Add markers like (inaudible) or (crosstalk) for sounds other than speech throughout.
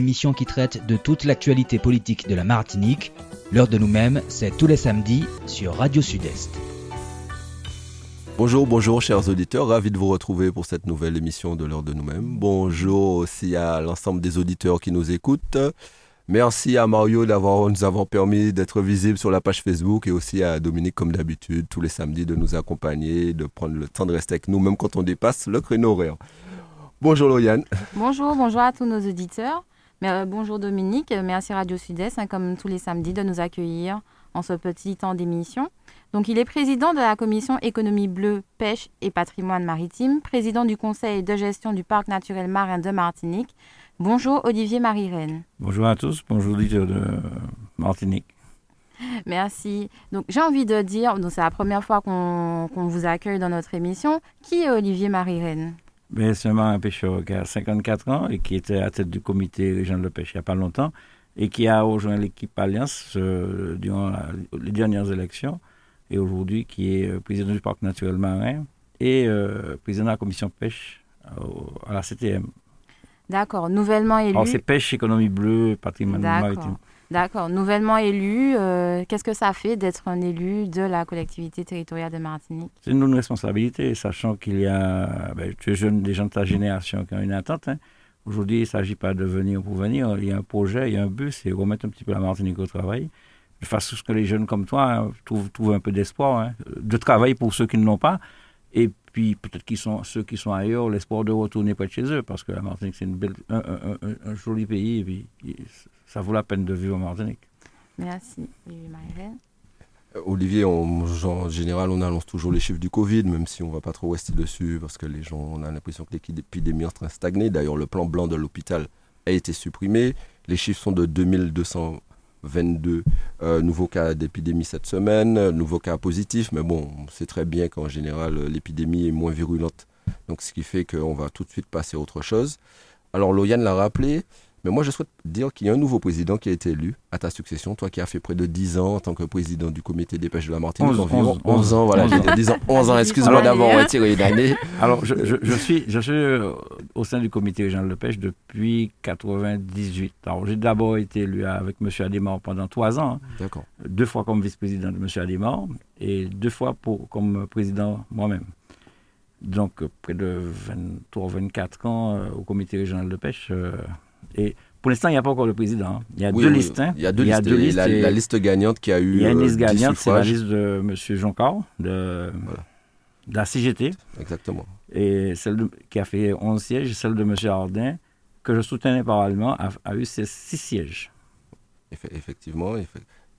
émission qui traite de toute l'actualité politique de la Martinique. L'heure de nous-mêmes, c'est tous les samedis sur Radio Sud-Est. Bonjour, bonjour chers auditeurs, ravi de vous retrouver pour cette nouvelle émission de l'heure de nous-mêmes. Bonjour aussi à l'ensemble des auditeurs qui nous écoutent. Merci à Mario d'avoir nous avoir permis d'être visible sur la page Facebook et aussi à Dominique comme d'habitude tous les samedis de nous accompagner, de prendre le temps de rester avec nous même quand on dépasse le créneau horaire. Bonjour Lauriane. Bonjour, bonjour à tous nos auditeurs. Euh, bonjour Dominique, merci Radio Sud-Est hein, comme tous les samedis de nous accueillir en ce petit temps d'émission. Donc il est président de la commission économie bleue, pêche et patrimoine maritime, président du conseil de gestion du parc naturel marin de Martinique, Bonjour Olivier Marie-Reine. Bonjour à tous, bonjour Olivier de Martinique. Merci. Donc j'ai envie de dire, c'est la première fois qu'on vous accueille dans notre émission. Qui est Olivier Marie-Reine? Ben, C'est un pêcheur qui a 54 ans et qui était à la tête du comité régional de pêche il n'y a pas longtemps et qui a rejoint l'équipe Alliance euh, durant les dernières élections et aujourd'hui qui est euh, président du parc naturel marin et euh, président de la commission pêche à la CTM. D'accord, nouvellement élu. Alors c'est pêche, économie bleue, patrimoine maritime. D'accord, nouvellement élu, euh, qu'est-ce que ça fait d'être un élu de la collectivité territoriale de Martinique? C'est une responsabilité, sachant qu'il y a ben, tu des gens de ta génération qui ont une attente. Hein. Aujourd'hui, il ne s'agit pas de venir pour venir, il y a un projet, il y a un but, c'est remettre un petit peu la Martinique au travail. De façon que les jeunes comme toi hein, trouvent, un peu d'espoir, hein, de travail pour ceux qui ne l'ont pas, et puis peut-être qu'ils ceux qui sont ailleurs, l'espoir de retourner près de chez eux, parce que la Martinique, c'est un, un, joli pays, ça vaut la peine de vivre en Martinique. Merci, Olivier, en général, on annonce toujours les chiffres du Covid, même si on ne va pas trop rester dessus, parce que les gens, on a l'impression que l'épidémie est en train de stagner. D'ailleurs, le plan blanc de l'hôpital a été supprimé. Les chiffres sont de 2200 22 euh, nouveaux cas d'épidémie cette semaine, nouveaux cas positifs, mais bon, on sait très bien qu'en général, l'épidémie est moins virulente. Donc, ce qui fait qu'on va tout de suite passer à autre chose. Alors, Loyane l'a rappelé, mais moi, je souhaite dire qu'il y a un nouveau président qui a été élu à ta succession. Toi qui as fait près de 10 ans en tant que président du comité des pêches de la Martinique. 11, environ 11, ans, voilà. 10 ans, 11 ans, excuse-moi d'avoir retiré une année. (laughs) Alors, je, je, suis, je suis euh, au sein du comité régional de pêche depuis 98. Alors, j'ai d'abord été élu avec M. Adémar pendant 3 ans. D'accord. Deux fois comme vice-président de M. Adémar et deux fois pour, comme président moi-même. Donc, près de 23 24 ans euh, au comité régional de pêche. Euh, et pour l'instant, il n'y a pas encore le président. Il y a deux listes. Hein. Il y a deux, listes. la, liste gagnante qui a eu. Il y a une liste euh, gagnante, c'est la liste de M. Joncar, de, la CGT. Exactement. Et celle qui a fait 11 sièges, celle de M. Ardin, que je soutenais parallèlement, a, a eu 6 sièges. Effectivement.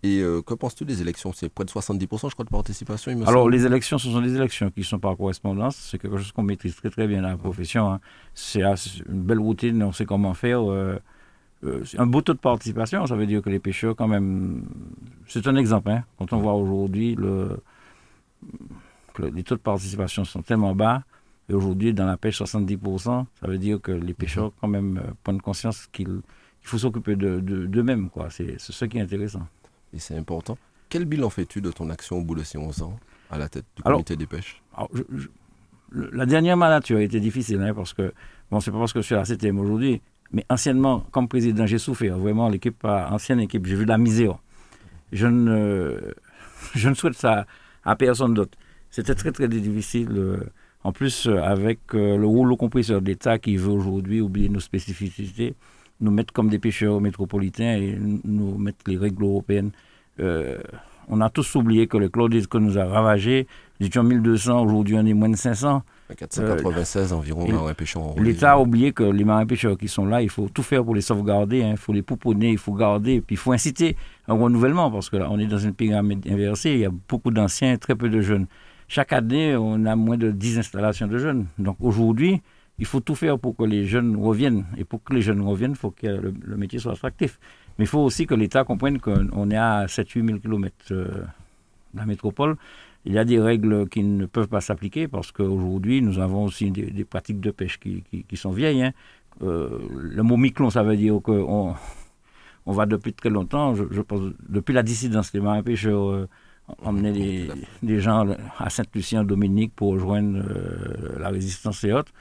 Et euh, que penses-tu des élections? C'est près de 70%, je crois, de participation. Alors, les élections, ce sont des élections qui sont par correspondance. C'est quelque chose qu'on maîtrise très, très bien dans la profession. Hein. C'est une belle routine, on sait comment faire. Euh, euh, un beau taux de participation, ça veut dire que les pêcheurs, quand même. C'est un exemple. Hein. Quand on voit aujourd'hui le, les taux de participation sont tellement bas, et aujourd'hui, dans la pêche, 70%, ça veut dire que les pêcheurs, quand même, prennent conscience qu'il faut s'occuper d'eux-mêmes. De, c'est ce qui est intéressant et c'est important. Quel bilan fais-tu de ton action au bout de ces 11 ans à la tête du comité des pêches? La dernière mandature a été difficile hein, parce que, bon, c'est pas parce que je suis à la CTM aujourd'hui, mais anciennement, comme président, j'ai souffert. Vraiment, l'équipe, ancienne équipe, j'ai vu de la misère. Je ne, (laughs) je ne souhaite ça à personne d'autre. C'était très, très difficile. Euh, en plus, euh, avec euh, le rouleau compresseur d'État qui veut aujourd'hui oublier nos spécificités, nous mettre comme des pêcheurs métropolitains et nous mettre les règles européennes. Euh, on a tous oublié que le chlordite que nous a ravagé, nous étions 1200, aujourd'hui on est moins de 500. 496 environ marins pêcheurs. L'État a oublié que les marins pêcheurs qui sont là, il faut tout faire pour les sauvegarder, hein. il faut les pouponner, il faut garder, puis il faut inciter un renouvellement, parce que là, on est dans une pyramide inversée, il y a beaucoup d'anciens, très peu de jeunes. Chaque année, on a moins de 10 installations de jeunes. Donc aujourd'hui, il faut tout faire pour que les jeunes reviennent. Et pour que les jeunes reviennent, il faut que le, métier soit attractif. Mais il faut aussi que l'État comprenne qu'on est à 7-8 000 km de la métropole. Il y a des règles qui ne peuvent pas s'appliquer parce qu'aujourd'hui, nous avons aussi des, pratiques de pêche qui, sont vieilles. Hein. Euh, le mot miclon, ça veut dire qu'on on va depuis très longtemps, je, pense, depuis la dissidence, les marins pêcheurs euh, emmenaient des, gens à Saint-Lucien, Dominique pour rejoindre euh, la résistance et autres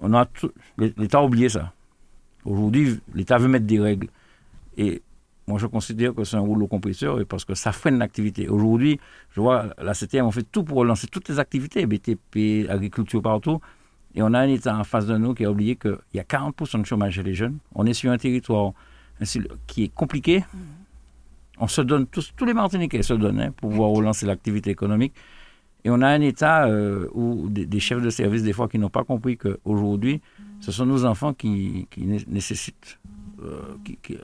on a l'État a oublié ça. Aujourd'hui, l'État veut mettre des règles. Et moi, je considère que c'est un rouleau compresseur parce que ça freine l'activité. Aujourd'hui, je vois, la CTM, on fait tout pour relancer toutes les activités, BTP, agriculture partout. Et on a un État en face de nous qui a oublié qu'il y a 40% de chômage chez les jeunes. On est sur un territoire qui est compliqué. Mm-hmm. On se donne, tous, tous les Martiniquais se donnent hein, pour pouvoir relancer l'activité économique. Et on a un État euh, où des, chefs de service, des fois, qui n'ont pas compris qu'aujourd'hui, ce sont nos enfants qui, nécessitent euh,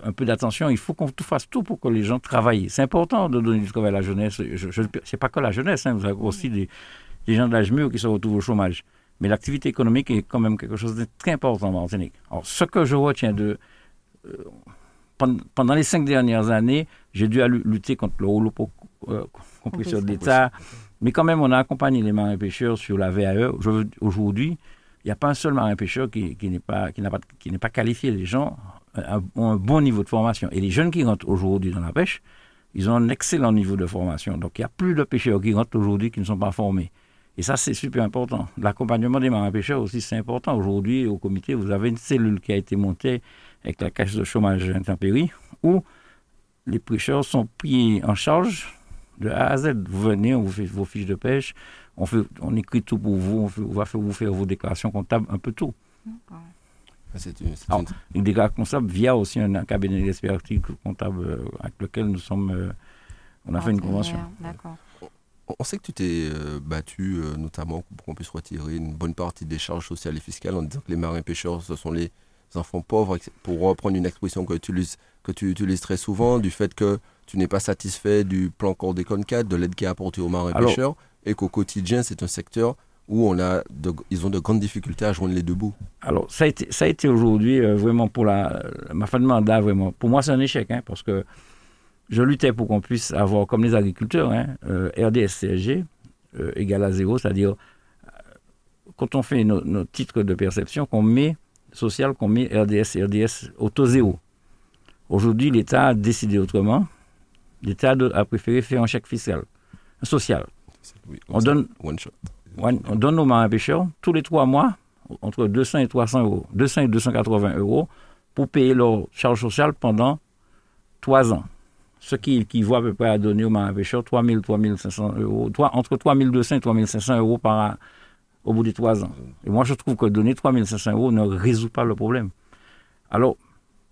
un peu d'attention. Il faut qu'on fasse tout pour que les gens travaillent. C'est important de donner du travail à la jeunesse. Je, n'est pas que la jeunesse, hein, vous avez aussi des, gens de l'âge mûr qui se retrouvent au chômage. Mais l'activité économique est quand même quelque chose de très important en Martinique. Alors, ce que je retiens de... Euh, pendant les cinq dernières années, j'ai dû lutter contre le rouleau compresseur de l'État, mais quand même, on a accompagné les marins-pêcheurs sur la VAE. Aujourd'hui, il n'y a pas un seul marin-pêcheur qui, n'est pas, qualifié. Les gens ont un bon niveau de formation. Et les jeunes qui rentrent aujourd'hui dans la pêche, ils ont un excellent niveau de formation. Donc, il n'y a plus de pêcheurs qui rentrent aujourd'hui qui ne sont pas formés. Et ça, c'est super important. L'accompagnement des marins-pêcheurs aussi, c'est important. Aujourd'hui, au comité, vous avez une cellule qui a été montée avec la caisse de chômage intempérie où les pêcheurs sont pris en charge de A à Z. Vous venez, on vous fait vos fiches de pêche, on, fait, on écrit tout pour vous, on, va faire, vous faire vos déclarations comptables, un peu tout. C'est une, une... déclaration comptable via aussi un, cabinet d'expertise comptable euh, avec lequel nous sommes, euh, on a fait une convention. On sait que tu t'es euh, battu notamment pour qu'on puisse retirer une bonne partie des charges sociales et fiscales en disant que les marins pêcheurs, ce sont les enfants pauvres, pour reprendre une expression que tu, utilises, que tu utilises très souvent, du fait que tu n'es pas satisfait du plan Cordécon 4, de l'aide qui est apportée aux marins pêcheurs, et qu'au quotidien, c'est un secteur où on a ils ont de grandes difficultés à joindre les deux bouts. Alors, ça a été, ça a été aujourd'hui euh, vraiment pour la, ma fin de mandat, vraiment. Pour moi, c'est un échec, hein, parce que je luttais pour qu'on puisse avoir, comme les agriculteurs, hein, euh, RDS-CSG euh, égal à zéro, c'est-à-dire quand on fait nos, titres de perception, qu'on met social, qu'on met RDS, RDS auto zéro. Aujourd'hui, l'État a décidé autrement l'État a préféré faire un chèque fiscal, social. on, donne, on donne aux marins pêcheurs tous les trois mois entre 200 et 300 euros, 200 et 280 euros pour payer leur charge sociale pendant trois ans. Ce qui équivaut à peu près à donner aux marins pêcheurs 3 000, 3 500 euros, entre 3 200 et 3 500 euros par an au bout des trois ans. Et moi, je trouve que donner 3 500 euros ne résout pas le problème. Alors,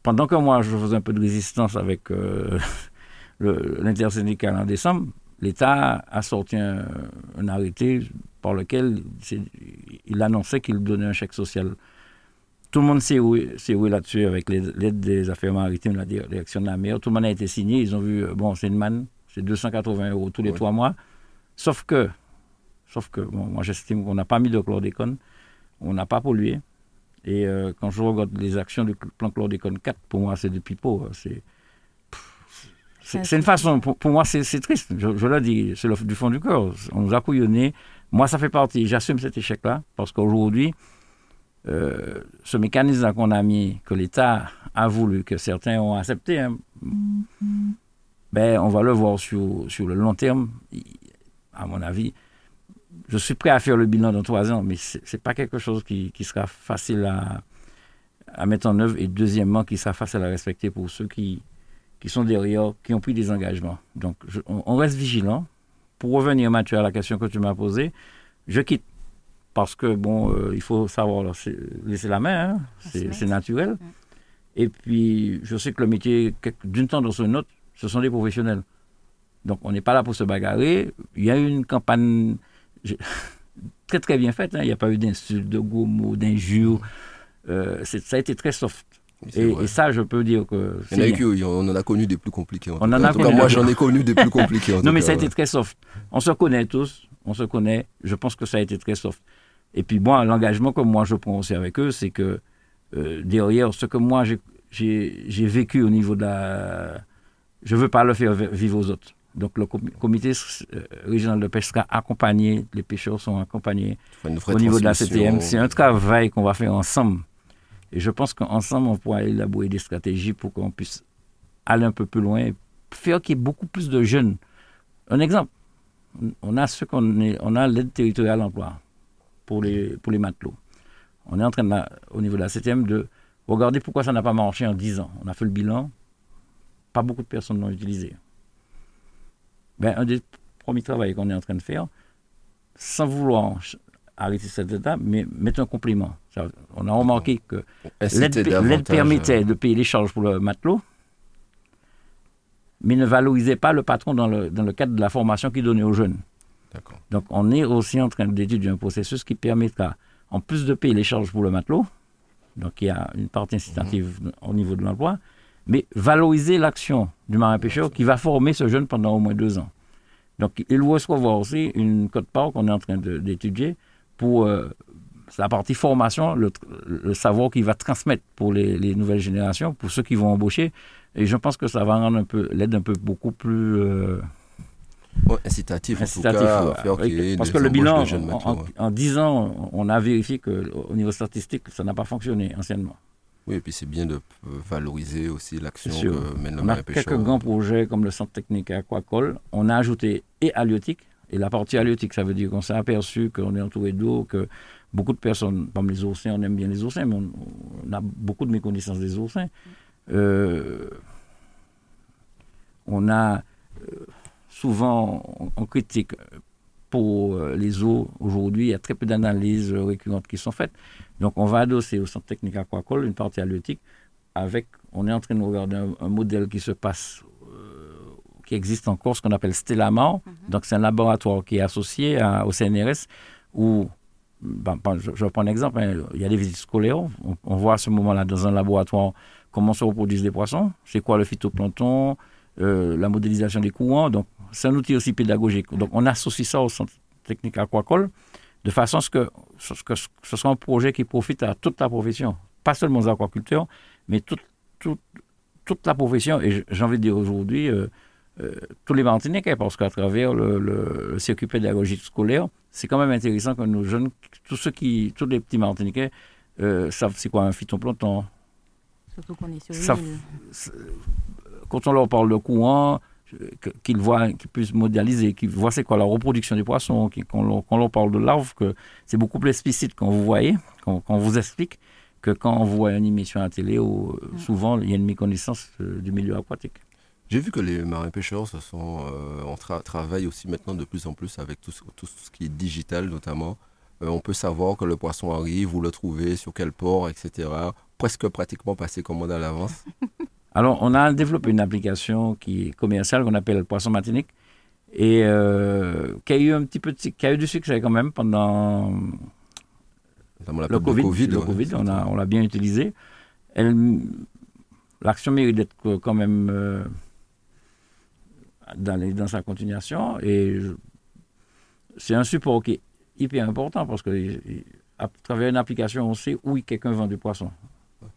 pendant que moi, je faisais un peu de résistance avec euh, l'intersyndical en décembre, l'État a sorti un, arrêté par lequel il annonçait qu'il donnait un chèque social. Tout le monde s'est roué, là-dessus avec l'aide des affaires maritimes, la direction de la mer. Tout le monde a été signé. Ils ont vu, euh, bon, c'est une manne, c'est 280 euros tous les trois mois. Sauf que, sauf que moi j'estime qu'on n'a pas mis de chlordécone, on n'a pas pollué. Et euh, quand je regarde les actions du plan chlordécone 4, pour moi c'est du pipeau. C'est c'est une façon, pour, moi, c'est triste. Je, le dis, c'est du fond du cœur. On nous a couillonnés. Moi, ça fait partie. J'assume cet échec-là parce qu'aujourd'hui, euh, ce mécanisme qu'on a mis, que l'État a voulu, que certains ont accepté, hein, mm-hmm. ben, on va le voir sur, sur le long terme. À mon avis, je suis prêt à faire le bilan dans trois ans, mais ce n'est pas quelque chose qui, qui sera facile à, à mettre en œuvre et deuxièmement, qui sera facile à respecter pour ceux qui, qui sont derrière, qui ont pris des engagements. Donc, on, reste vigilant. Pour revenir, Mathieu, à la question que tu m'as posée, je quitte. Parce que, bon, euh, il faut savoir laisser la main, hein. c'est naturel. Et puis, je sais que le métier, d'une tendance à une autre, ce sont des professionnels. Donc, on n'est pas là pour se bagarrer. Il y a eu une campagne (laughs) très, très bien faite. Hein. Il n'y a pas eu d'insultes, de gros mots, d'injures. Euh, ça a été très soft. Et, ça, je peux dire que. Il y en a on en a connu des plus compliqués. En on en, a connu moi, j'en ai connu des plus compliqués. (laughs) non, mais ça a été très soft. On se connaît tous, on se connaît. Je pense que ça a été très soft. Et puis, moi, l'engagement que moi je prends aussi avec eux, c'est que euh, derrière ce que moi j'ai vécu au niveau de la. Je ne veux pas le faire vivre aux autres. Donc, le comité euh, régional de pêche sera accompagné, les pêcheurs sont accompagnés au niveau de la CTM. C'est un travail qu'on va faire ensemble et je pense qu'ensemble, on pourra élaborer des stratégies pour qu'on puisse aller un peu plus loin, faire qu'il y ait beaucoup plus de jeunes. Un exemple, on a ce qu'on a l'aide territoriale emploi pour les, pour les matelots. On est en train, au niveau de la 7 de Regardez pourquoi ça n'a pas marché en 10 ans. On a fait le bilan, pas beaucoup de personnes l'ont utilisé. Ben, un des premiers travaux qu'on est en train de faire, sans vouloir arrêter cette étape, mais mettre un complément. on a remarqué que l'aide permettait de payer les charges pour le matelot, mais ne valorisait pas le patron dans le, dans le cadre de la formation qu'il donnait aux jeunes. Donc on est aussi en train d'étudier un processus qui permettra, en plus de payer les charges pour le matelot, donc il y a une partie incitative mhm. au niveau de l'emploi, mais valoriser l'action du marin-pêcheur qui va former ce jeune pendant au moins deux ans. Donc il recevoir aussi une cote-part qu'on est en train d'étudier pour euh, la partie formation, le, savoir qu'il va transmettre pour les, nouvelles générations, pour ceux qui vont embaucher. Et je pense que ça va rendre un peu l'aide un peu beaucoup plus euh, incitatif, en tout cas, parce que le bilan, en, 10 ans, on a vérifié qu'au niveau statistique, ça n'a pas fonctionné anciennement. Oui, et puis c'est bien de valoriser aussi l'action que mène le On a quelques grands projets comme le centre technique Aquacol. On a ajouté et halieutique. Et la partie halieutique, ça veut dire qu'on s'est aperçu qu'on est entouré d'eau, que beaucoup de personnes, comme les oursins, on aime bien les oursins, mais on, a beaucoup de méconnaissance des oursins. Euh, on a euh, souvent, on, critique pour euh, les eaux aujourd'hui, il y a très peu d'analyses récurrentes qui sont faites. Donc on va adosser au centre technique aquacole une partie halieutique avec, on est en train de regarder un, modèle qui se passe, qui existe encore, ce qu'on appelle Stellamar. Mhm. Donc c'est un laboratoire qui est associé au CNRS où, ben, ben, je, vais prendre un exemple, hein, il y a des visites scolaires, on, voit à ce moment-là dans un laboratoire comment se reproduisent les poissons, c'est quoi le phytoplancton, euh, la modélisation des courants. Donc c'est un outil aussi pédagogique. Donc on associe ça au centre technique aquacole de façon à ce que, ce soit un projet qui profite à toute la profession, pas seulement aux aquaculteurs, mais toute, toute, la profession. Et j'ai envie de dire aujourd'hui, euh, euh, tous les Martiniquais, parce qu'à travers le, circuit pédagogique scolaire, c'est quand même intéressant que nos jeunes, tous ceux qui, tous les petits Martiniquais, euh, savent c'est quoi un phytoplancton. Surtout qu'on est sur Quand on leur parle de courant, qu'ils voient, qu'ils puissent modéliser, qu'ils voient c'est quoi la reproduction des poissons, qu'on leur, parle de larves, que c'est beaucoup plus explicite quand vous voyez, quand, on vous explique, que quand on voit une émission à la télé où euh, souvent il y a une méconnaissance euh, du milieu aquatique. J'ai vu que les marins pêcheurs se sont, euh, on travaille aussi maintenant de plus en plus avec tout, tout ce qui est digital notamment. on peut savoir que le poisson arrive, vous le trouvez, sur quel port, etc. Presque pratiquement passer commande à l'avance. (laughs) Alors, on a développé une application qui est commerciale qu'on appelle Poisson Matinique et euh, qui a eu un petit peu qui a eu du succès quand même pendant le COVID. le COVID on, l'a bien utilisé. L'action mérite d'être quand même euh, dans, sa continuation et c'est un support qui est hyper important parce que à travers une application, on sait où quelqu'un vend du poisson.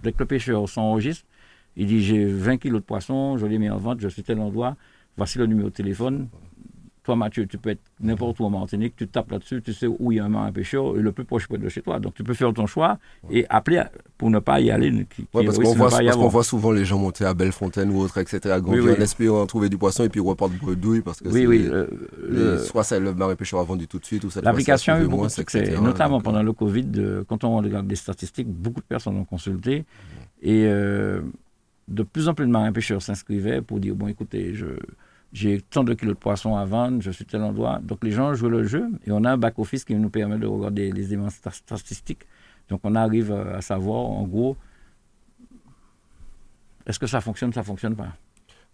Dès que le pêcheur s'enregistre, il dit J'ai 20 kilos de poisson, je les mets en vente, je suis tel endroit, voici le numéro de téléphone. Toi, Mathieu, tu peux être n'importe où en Martinique, tu tapes là-dessus, tu sais où il y a un marin pêcheur, le plus proche peut de chez toi. Donc, tu peux faire ton choix et appeler pour ne pas y aller. parce qu'on voit, souvent les gens monter à Bellefontaine ou autre, etc., à oui, oui. en espérant trouver du poisson et puis repartent bredouille parce que oui, oui, soit ça, le marin pêcheur a vendu tout de suite, ou ça L'application a eu beaucoup de succès, notamment pendant le Covid. quand on regarde des statistiques, beaucoup de personnes ont consulté. Et euh, de plus en plus de marins-pêcheurs s'inscrivaient pour dire, bon, écoutez, j'ai tant de kilos de poissons à vendre, je suis tel endroit. Donc les gens jouent le jeu et on a un back-office qui nous permet de regarder les éléments statistiques. Donc on arrive à savoir, en gros, est-ce que ça fonctionne, ça fonctionne pas?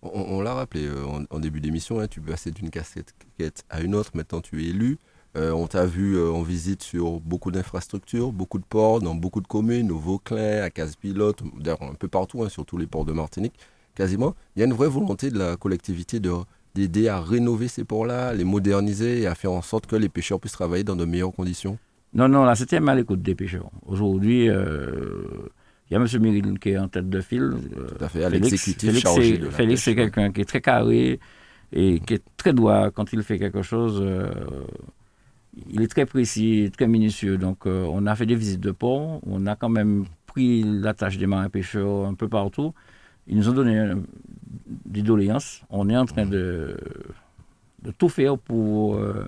On, l'a rappelé euh, en, début d'émission, hein, tu passer d'une casquette à une autre, maintenant tu es élu. Euh, on t'a vu euh, en visite sur beaucoup d'infrastructures, beaucoup de ports, dans beaucoup de communes, au Vauclin, à Casse-Pilote, d'ailleurs un peu partout, hein, sur tous les ports de Martinique, quasiment. Il y a une vraie volonté de la collectivité d'aider à rénover ces ports-là, les moderniser et à faire en sorte que les pêcheurs puissent travailler dans de meilleures conditions. Non, non, là c'était mal l'écoute des pêcheurs. Aujourd'hui, euh, il y a M. Méril qui est en tête de file. Tout à fait, à l'exécutif chargé de la Félix, c'est quelqu'un qui est très carré et qui est très droit quand il fait quelque chose il est très précis, très minutieux. Donc, euh, on a fait des visites de port. On a quand même pris la tâche des marins pêcheurs un peu partout. Ils nous ont donné euh, des doléances. On est en train de, de tout faire pour, euh,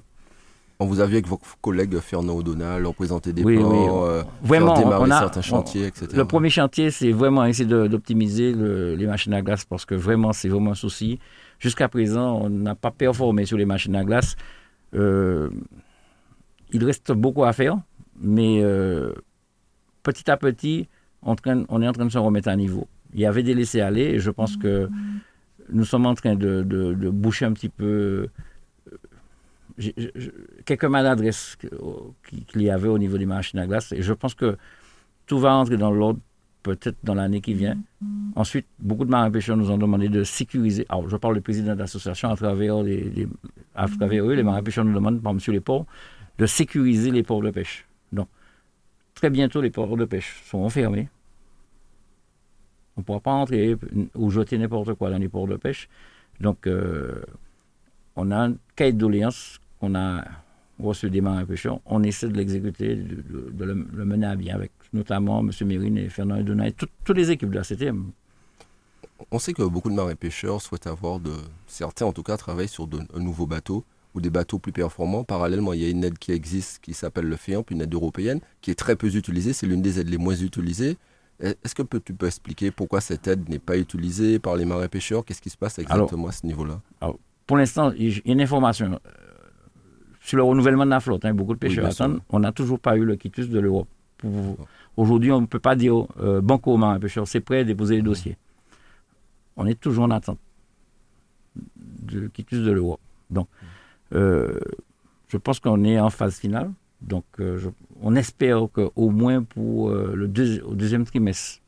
On vous a vu avec vos collègues Fernand O'Donnell, leur présenter des Oui, plans, oui. euh, Vraiment, faire démarrer on a- certains on- chantiers, etc. Le premier chantier, c'est vraiment essayer d'optimiser le- les machines à glace parce que vraiment, c'est vraiment un souci. Jusqu'à présent, on n'a pas performé sur les machines à glace. Euh, il reste beaucoup à faire, mais petit à petit, on est en train de se remettre à niveau. Il y avait des laissés-aller et je pense que nous sommes en train de, boucher un petit peu euh, quelques maladresses qu'il y avait au niveau des machines à glace. Et je pense que tout va entrer dans l'ordre peut-être dans l'année qui vient. Ensuite, beaucoup de marins-pêcheurs nous ont demandé de sécuriser. Alors, je parle du président de l'association à travers, eux, les marins-pêcheurs nous demandent, par monsieur les ports, de sécuriser les ports de pêche. Donc, très bientôt, les ports de pêche seront fermés. On ne pourra pas entrer ou jeter n'importe quoi dans les ports de pêche. Donc, euh, on a un cahier de doléances qu'on a reçu des marins-pêcheurs. On essaie de l'exécuter, de, le, mener à bien avec notamment M. Mérine et Fernand Edona et tout- toutes les équipes de la CTM. On sait que beaucoup de marins pêcheurs souhaitent avoir de. Certains, en tout cas, travaillent sur de, un nouveau bateau ou des bateaux plus performants. Parallèlement, il y a une aide qui existe qui s'appelle le FEAMP, une aide européenne, qui est très peu utilisée. C'est l'une des aides les moins utilisées. Est- Est-ce que tu peux expliquer pourquoi cette aide n'est pas utilisée par les marins pêcheurs? Qu'est-ce qui se passe exactement à ce niveau-là? Pour l'instant, il y a une information euh, sur le renouvellement de la flotte. hein, beaucoup de pêcheurs attendent. On n'a toujours pas eu le quitus de l'Europe. Pour- Aujourd'hui, on ne peut pas dire euh, banco aux marins-pêcheurs, c'est prêt à déposer les dossiers. On est toujours en attente du quitus de l'Europe. Donc, euh, je pense qu'on est en phase finale. Donc, euh, je- on espère qu'au moins pour euh, le au deuxième trimestre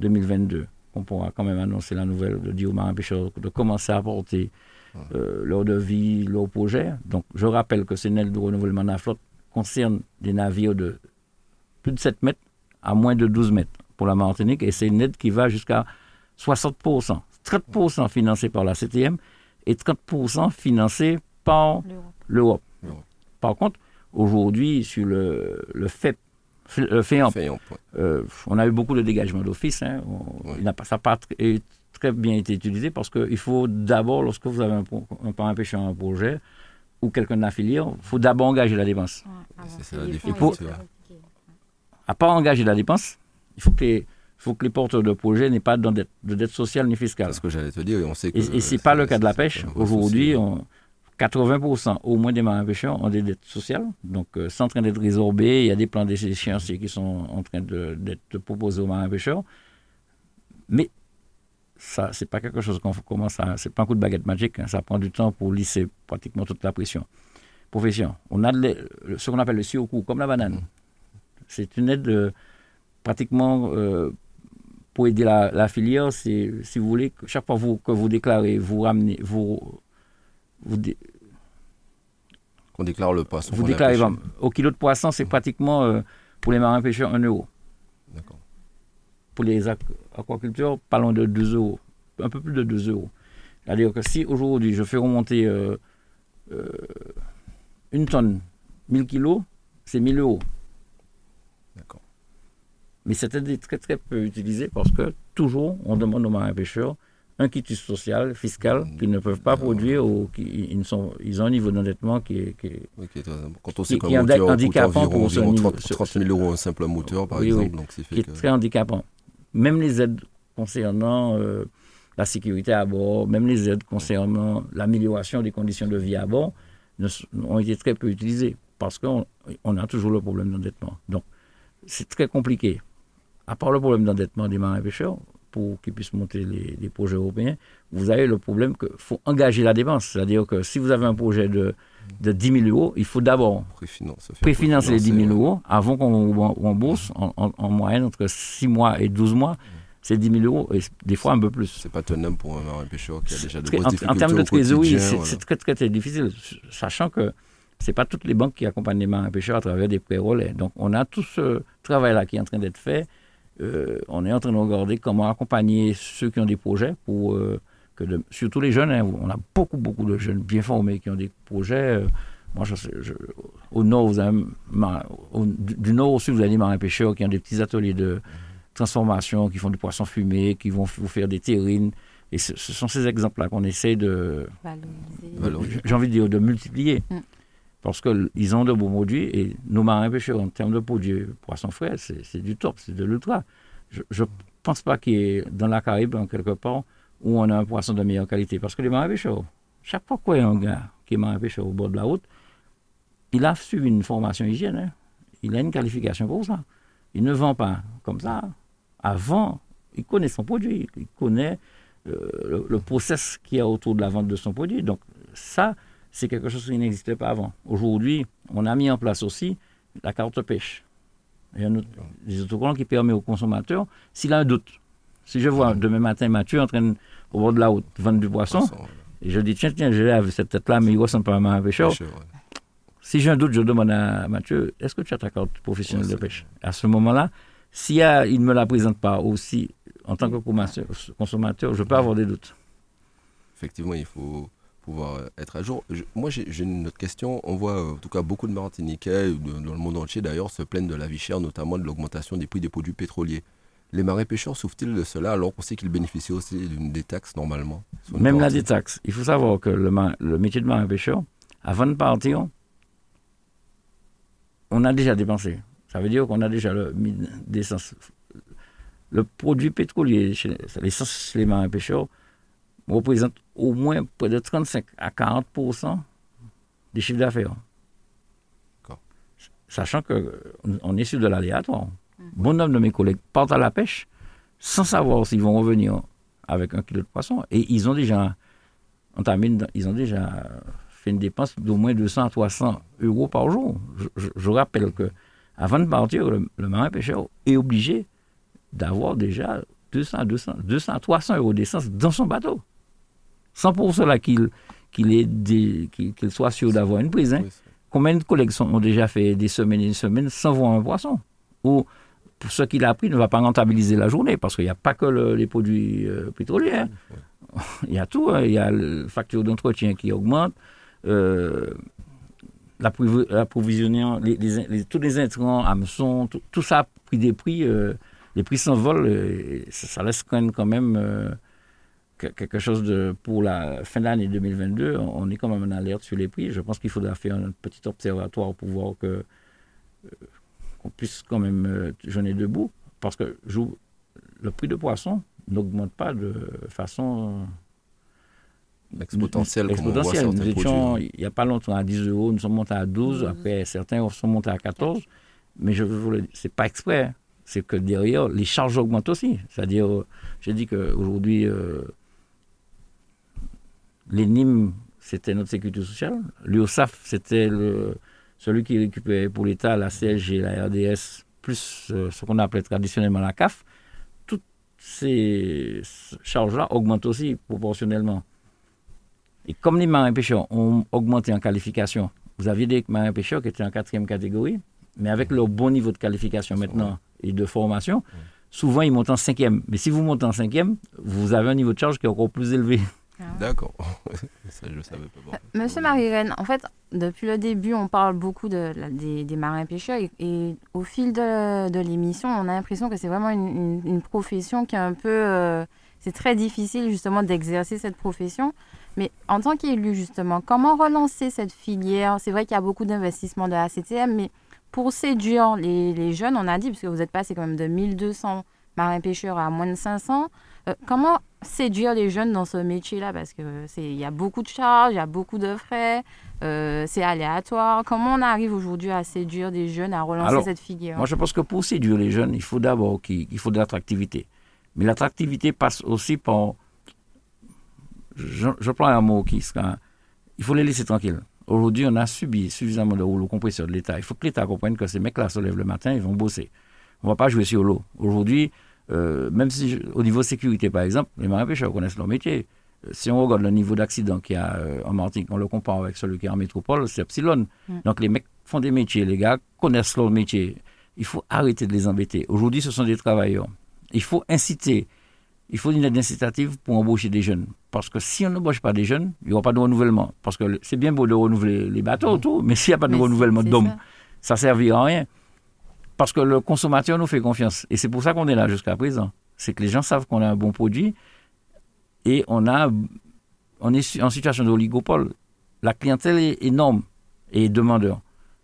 2022, on pourra quand même annoncer la nouvelle de dire aux marins-pêcheurs de commencer à apporter euh, leur devis, leur projet. Donc, je rappelle que cette aide de renouvellement de la flotte concerne des navires de plus de 7 mètres à moins de 12 mètres pour la Martinique et c'est une aide qui va jusqu'à 60%. 30% financé par la CTM et 30% financé par. L'Europe. Par contre, aujourd'hui, sur le, le FEP, le FEAMP, FEAMP, ouais. euh, on a eu beaucoup de dégagements d'office. hein. Ouais. il n'a pas, ça n'a très bien été utilisé parce qu'il faut d'abord, lorsque vous avez un, pro- un parent pêcheur un projet ou quelqu'un de la filière, il faut d'abord engager la dépense. C'est ça, la soient compliqués. À part engager la dépense, il faut que les, faut que les porteurs de projet n'aient pas de dette, de dette sociale ni fiscale. C'est ce que j'allais te dire. Et on sait que. Et, et c'est pas le cas de la pêche. Aujourd'hui, on- 80% au moins des marins pêcheurs ont des dettes sociales. Donc, euh, c'est en train d'être résorbé. Il y a des plans d'échéancier qui sont en train d'être proposés aux marins pêcheurs. Mais ça, c'est pas quelque chose qu'on commence à. C'est pas un coup de baguette magique. hein. Ça prend du temps pour lisser pratiquement toute la pression. Profession. On a ce qu'on appelle le sioku, comme la banane. C'est une aide euh, pratiquement euh, pour aider la, filière. Si vous voulez, que chaque fois que vous déclarez, vous ramenez, vous, vous, dé- Qu'on déclare le poisson. vous déclarez, au kilo de poisson, c'est pratiquement euh, pour les marins pêcheurs 1 euro. D'accord. Pour les aqu- aquaculteurs, pas loin de 2 euros. Un peu plus de 2 euros. C'est-à-dire que si aujourd'hui je fais remonter euh, euh, une tonne, 1000 kilos, c'est 1000 euros. D'accord. Mais est très très peu utilisée parce que toujours on demande aux marins pêcheurs un quitus social, fiscal, qu'ils ne peuvent pas produire ou qui, ils, ne sont, ils ont un niveau d'endettement qui est, qui est- Oui, qui est, quand on sait qu'un moteur coûte handicapant environ, pour ce environ niveau- 30, ce- 30 000 euros un simple moteur, par Oui, exemple. oui. Donc, c'est qui est que... très handicapant. Même les aides concernant euh, la sécurité à bord, même les aides concernant l'amélioration des conditions de vie à bord ne ont été très peu utilisées parce qu'on on a toujours le problème d'endettement. Donc, c'est très compliqué. À part le problème d'endettement des marins pêcheurs, pour qu'ils puissent monter les, les projets européens, vous avez le problème qu'il faut engager la dépense. C'est-à-dire que si vous avez un projet de, de 10 000 euros, il faut d'abord préfinancer les 10 000 préfinancer, ouais. euros avant qu'on rem- rembourse en, en- en moyenne entre 6 mois et 12 mois. C'est 10 000 euros et des fois un peu plus. C'est pas tenable pour un marin pêcheur qui a déjà de grosses en, en difficultés termes de trésorerie, c'est voilà. très, très, très difficile, sachant que ce pas toutes les banques qui accompagnent les marins pêcheurs à travers des prêts relais. Donc, on a tout ce travail-là qui est en train d'être fait. Euh, on est en train de regarder comment accompagner ceux qui ont des projets, pour euh, que de- surtout les jeunes. hein, on a beaucoup, beaucoup de jeunes bien formés qui ont des projets. Euh, moi, je au nord, vous avez, au- du, nord au sud, vous avez des marins pêcheurs qui ont des petits ateliers de transformation, qui font du poisson fumé, qui vont vous faire des terrines. Et ce, ce sont ces exemples-là qu'on essaie de, j'ai envie de dire, de multiplier. Mm. Parce qu'ils ont de beaux produits et nos marins pêcheurs, en termes de produits poissons frais, c'est du top, c'est de l'ultra. Je ne pense pas qu'il y ait dans la Caraïbe, en quelque part, où on a un poisson de meilleure qualité. Parce que les marins pêcheurs, chaque fois qu'il y a un gars qui est marin pêcheur au bord de la route, il a suivi une formation hygiène. Hein. Il a une qualification pour ça. Il ne vend pas comme ça. Avant, il connaît son produit. Il connaît euh, le, process qu'il y a autour de la vente de son produit. Donc, ça, c'est quelque chose qui n'existait pas avant. Aujourd'hui, on a mis en place aussi la carte pêche. Il y a des autocollants qui permet au consommateur, s'il a un doute, si je vois demain matin Mathieu en train, au bord de la route, vendre du poisson, et je dis, tiens, tiens, j'ai cette tête-là, mais il ressemble pas à un pêcheur. Si j'ai un doute, je demande à Mathieu, est-ce que tu as ta carte professionnelle de pêche? À ce moment-là, s'il ne me la présente pas aussi en tant que consommateur, je peux avoir des doutes. Effectivement, il faut pouvoir être à jour. moi, j'ai une autre question. On voit en tout cas beaucoup de Martiniquais, dans le monde entier d'ailleurs, se plaignent de la vie chère, notamment de l'augmentation des prix des produits pétroliers. Les marais pêcheurs souffrent-ils de cela alors qu'on sait qu'ils bénéficient aussi d'une détaxe normalement Même la détaxe. Il faut savoir que le, le métier de marin pêcheur, avant de partir, on a déjà dépensé. Ça veut dire qu'on a déjà le, d'essence. Le produit pétrolier, l'essence chez les marins pêcheurs, représente au moins près de 35 à 40% des chiffres d'affaires. Sachant qu'on est sur de l'aléatoire. Bon nombre de mes collègues partent à la pêche sans savoir s'ils vont revenir avec un kilo de poisson. Et ils ont déjà ils ont déjà fait une dépense d'au moins 200 à 300 euros par jour. Je, rappelle que avant de partir, le, marin pêcheur est obligé d'avoir déjà 200, 200, 200 300 euros d'essence dans son bateau. Sans pour cela qu'il qu'il soit sûr d'avoir une prise. Hein. Combien de collègues ont déjà fait des semaines et des semaines sans voir un poisson? Ou pour ce qu'il a pris ne va pas rentabiliser la journée, parce qu'il n'y a pas que les produits euh, pétroliers. Hein. (laughs) Il y a tout. Hein. Il y a la facture d'entretien qui augmente, euh, l'approvisionnement, les, tous les intrants, hameçons, tout, tout, ça a pris des prix. Euh, les prix s'envolent. Ça, ça, laisse quand même, euh, quelque chose de. Pour la fin de l'année 2022, on est quand même en alerte sur les prix. Je pense qu'il faudra faire un petit observatoire pour voir que on puisse quand même euh, jeûner debout, parce que le prix de poisson n'augmente pas de façon euh, exponentielle. exponentielle. Nous étions, il n'y a pas longtemps, à 10 euros, nous sommes montés à 12, après certains sont montés à 14, mais je ce n'est pas exprès, c'est que derrière, les charges augmentent aussi. C'est-à-dire, euh, j'ai dit qu'aujourd'hui, euh, l'ENIM, c'était notre sécurité sociale, l'UOSAF, c'était celui qui récupérait pour l'État la CSG, la RDS, plus euh, ce qu'on appelait traditionnellement la CAF, toutes ces charges-là augmentent aussi proportionnellement. Et comme les marins pêcheurs ont augmenté en qualification, vous aviez des marins pêcheurs qui étaient en quatrième catégorie, mais avec leur bon niveau de qualification maintenant et de formation, souvent ils montent en cinquième. Mais si vous montez en cinquième, vous avez un niveau de charge qui est encore plus élevé. Ah. D'accord. (laughs) Ça, je savais pas. Euh, Monsieur Marie-Reine, en fait, depuis le début, on parle beaucoup de, des, marins pêcheurs et, au fil de, l'émission, on a l'impression que c'est vraiment une, profession qui est un peu... Euh, c'est très difficile justement d'exercer cette profession. Mais en tant qu'élu, justement, comment relancer cette filière? C'est vrai qu'il y a beaucoup d'investissements de la CTM, mais pour séduire les, les, jeunes, on a dit, parce que vous êtes passé quand même de 1200 marins pêcheurs à moins de 500, euh, comment séduire les jeunes dans ce métier-là Parce qu'il y a beaucoup de charges, il y a beaucoup de frais, euh, c'est aléatoire. Comment on arrive aujourd'hui à séduire des jeunes, à relancer cette filière Moi, je pense que pour séduire les jeunes, il faut d'abord qu'il faut de l'attractivité. Mais l'attractivité passe aussi par. Je, prends un mot qui sera. Il faut les laisser tranquilles. Aujourd'hui, on a subi suffisamment de rouleau compresseur de l'État. Il faut que l'État comprenne que ces mecs-là se lèvent le matin, ils vont bosser. On ne va pas jouer sur l'eau. Aujourd'hui, euh, même si au niveau sécurité, par exemple, les marins pêcheurs connaissent leur métier. Euh, si on regarde le niveau d'accident qu'il y a euh, en Martinique, on le compare avec celui qui est en métropole, c'est epsilon. Mm. Donc les mecs font des métiers, les gars connaissent leur métier. Il faut arrêter de les embêter. Aujourd'hui, ce sont des travailleurs. Il faut inciter, il faut une aide incitative pour embaucher des jeunes. Parce que si on n'embauche pas des jeunes, il n'y aura pas de renouvellement. Parce que c'est bien beau de renouveler les bateaux, tout, mais s'il n'y a pas de renouvellement d'hommes, ça ne servira à rien. Parce que le consommateur nous fait confiance. Et c'est pour ça qu'on est là jusqu'à présent. C'est que les gens savent qu'on a un bon produit et on, a, on est en situation d'oligopole. La clientèle est énorme. et demandeurs.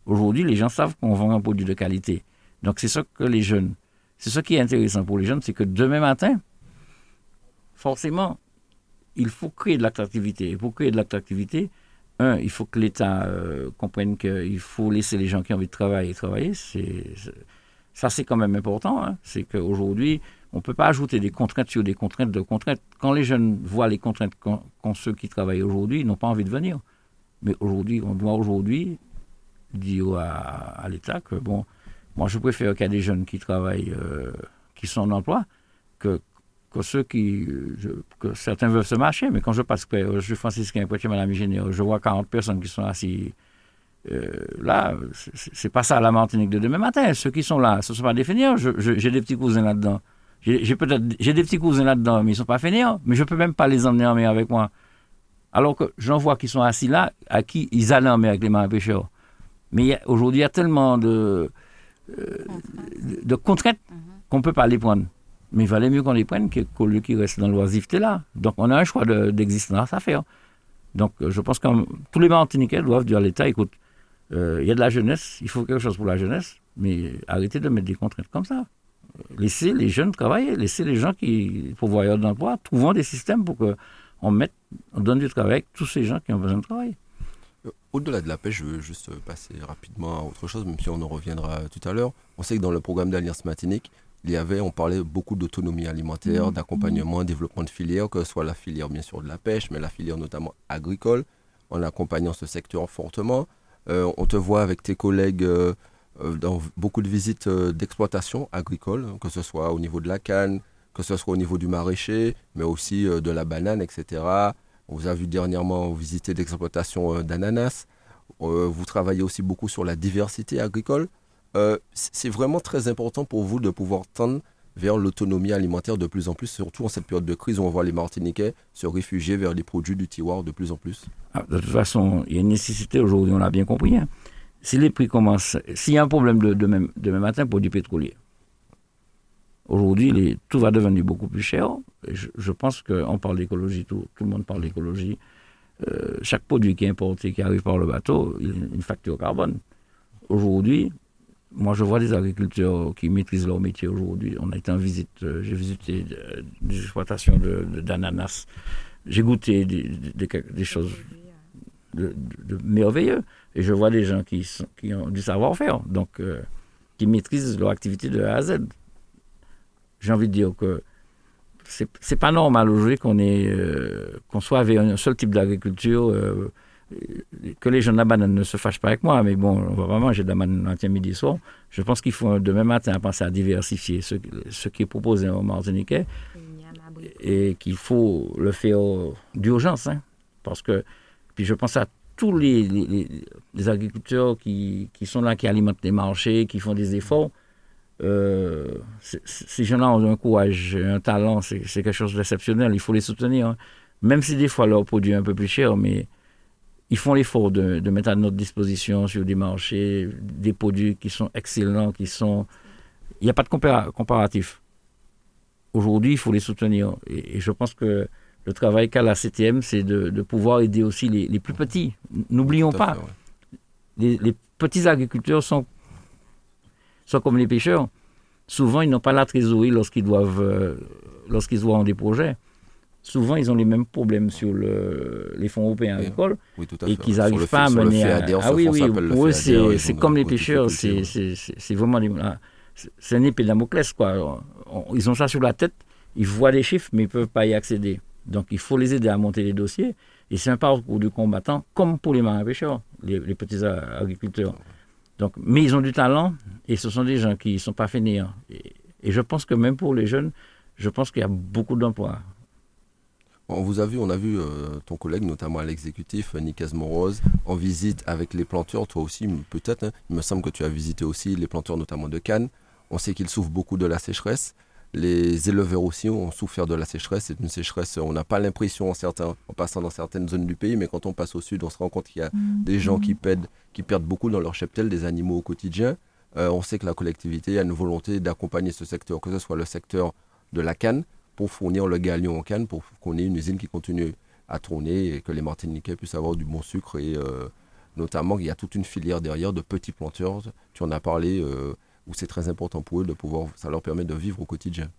Aujourd'hui, les gens savent qu'on vend un produit de qualité. Donc c'est ça que les jeunes, c'est ça qui est intéressant pour les jeunes, c'est que demain matin, forcément, il faut créer de l'attractivité. Et pour créer de l'attractivité, un, il faut que l'État euh, comprenne qu'il faut laisser les gens qui ont envie de travailler travailler. C'est, ça, c'est quand même important. Hein. C'est qu'aujourd'hui, on ne peut pas ajouter des contraintes sur des contraintes de contraintes. Quand les jeunes voient les contraintes quand, ceux qui travaillent aujourd'hui, ils n'ont pas envie de venir. Mais aujourd'hui, on doit aujourd'hui dire à, l'État que, bon, moi, je préfère qu'il y ait des jeunes qui travaillent, euh, qui sont en emploi, que, que ceux qui. que certains veulent se marcher. Mais quand je passe, je suis franciscain, Madame je vois 40 personnes qui sont assises. Euh, là, c'est pas ça la Martinique de demain matin. Ceux qui sont là, ce ne sont pas des fainéants. J'ai des petits cousins là-dedans. J'ai peut-être j'ai des petits cousins là-dedans, mais ils ne sont pas fainéants. Mais je ne peux même pas les emmener en mer avec moi. Alors que j'en vois qui sont assis là, à qui ils allaient en mer avec les marins pêcheurs. Mais aujourd'hui, il y a tellement de, euh, de, contraintes mhm. qu'on ne peut pas les prendre. Mais il valait mieux qu'on les prenne qu'au lieu qu'ils restent dans l'oisiveté là. Donc on a un choix d'existence à faire. Donc je pense que tous les Martiniquais doivent dire à l'État, écoute, euh, il y a de la jeunesse, il faut quelque chose pour la jeunesse, mais arrêtez de mettre des contraintes comme ça. Laissez les jeunes travailler, laissez les gens qui, pourvoyeurs d'emploi, trouvons des systèmes pour qu'on mette, on donne du travail à tous ces gens qui ont besoin de travailler. Euh, au-delà de la pêche, je veux juste passer rapidement à autre chose, même si on en reviendra tout à l'heure. On sait que dans le programme d'Alliance Martinique, il y avait, on parlait beaucoup d'autonomie alimentaire, mmh. d'accompagnement, développement de filières, que ce soit la filière bien sûr de la pêche, mais la filière notamment agricole, en accompagnant ce secteur fortement. Euh, on te voit avec tes collègues euh, euh, dans beaucoup de visites d'exploitation agricole, que ce soit au niveau de la canne, que ce soit au niveau du maraîcher, mais aussi de la banane, etc. On vous a vu dernièrement visiter des exploitations d'ananas. vous travaillez aussi beaucoup sur la diversité agricole. C'est vraiment très important pour vous de pouvoir tendre vers l'autonomie alimentaire de plus en plus, surtout en cette période de crise où on voit les Martiniquais se réfugier vers les produits du tiroir de plus en plus ah, De toute façon, il y a une nécessité aujourd'hui, on l'a bien compris. Hein. Si les prix commencent, s'il y a un problème de, demain, demain matin pour du pétrolier, aujourd'hui, tout va devenir beaucoup plus cher. je, pense qu'on parle d'écologie, tout, tout, le monde parle d'écologie. Euh, chaque produit qui est importé, qui arrive par le bateau, il a une facture carbone. Aujourd'hui, moi, je vois des agriculteurs qui maîtrisent leur métier aujourd'hui. On a été en visite, euh, j'ai visité euh, des exploitations d'ananas. j'ai goûté des, choses de, merveilleux. Et je vois des gens qui, ont du savoir-faire, donc euh, qui maîtrisent leur activité de A à Z. J'ai envie de dire que c'est pas normal aujourd'hui qu'on soit avec un seul type d'agriculture que les gens de la banane ne se fâchent pas avec moi, mais bon, on va vraiment manger de la banane matin, midi, soir. Je pense qu'il faut demain matin penser à diversifier ce, ce qui est proposé au Martiniquais et qu'il faut le faire d'urgence. Hein, parce que, puis je pense à tous les, agriculteurs qui, qui, sont là, qui alimentent les marchés, qui font des efforts. Euh, ces gens-là ont un courage, un talent, c'est quelque chose d'exceptionnel. Il faut les soutenir. Hein. Même si des fois leur produit est un peu plus cher, mais ils font l'effort de, mettre à notre disposition sur des marchés des produits qui sont excellents, qui sont... Il n'y a pas de comparatif. Aujourd'hui, il faut les soutenir. Et, je pense que le travail qu'a la CTM, c'est de, pouvoir aider aussi les, plus petits. N'oublions pas, les, petits agriculteurs sont, sont comme les pêcheurs. Souvent, ils n'ont pas la trésorerie lorsqu'ils doivent, euh, lorsqu'ils voient des projets souvent ils ont les mêmes problèmes sur le, les fonds européens agricoles et qu'ils n'arrivent pas à mener à... Ah oui, oui, pour eux c'est comme les pêcheurs, c'est vraiment... C'est un épée Damoclès, quoi. Ils ont ça sur la tête, ils voient des chiffres, mais ils ne peuvent pas y accéder. Donc il faut les aider à monter les dossiers. Et c'est un parcours du combattant, comme pour les marins pêcheurs, les, petits agriculteurs. Donc, mais ils ont du talent et ce sont des gens qui ne sont pas fainéants. Et, et je pense que même pour les jeunes, je pense qu'il y a beaucoup d'emplois. On vous a vu, on a vu euh, ton collègue, notamment à l'exécutif, Nicolas Morose, en visite avec les planteurs, toi aussi peut-être. Hein. il me semble que tu as visité aussi les planteurs, notamment de Cannes. On sait qu'ils souffrent beaucoup de la sécheresse. Les éleveurs aussi ont souffert de la sécheresse. C'est une sécheresse, on n'a pas l'impression en, certains, en passant dans certaines zones du pays, mais quand on passe au sud, on se rend compte qu'il y a mmh. des gens qui perdent, qui perdent beaucoup dans leur cheptel des animaux au quotidien. Euh, on sait que la collectivité a une volonté d'accompagner ce secteur, que ce soit le secteur de la canne, pour fournir le galion en canne, pour qu'on ait une usine qui continue à tourner et que les Martiniquais puissent avoir du bon sucre et, euh, Notamment, il y a toute une filière derrière de petits planteurs. Tu en as parlé, euh, où c'est très important pour eux de pouvoir, ça leur permet de vivre au quotidien.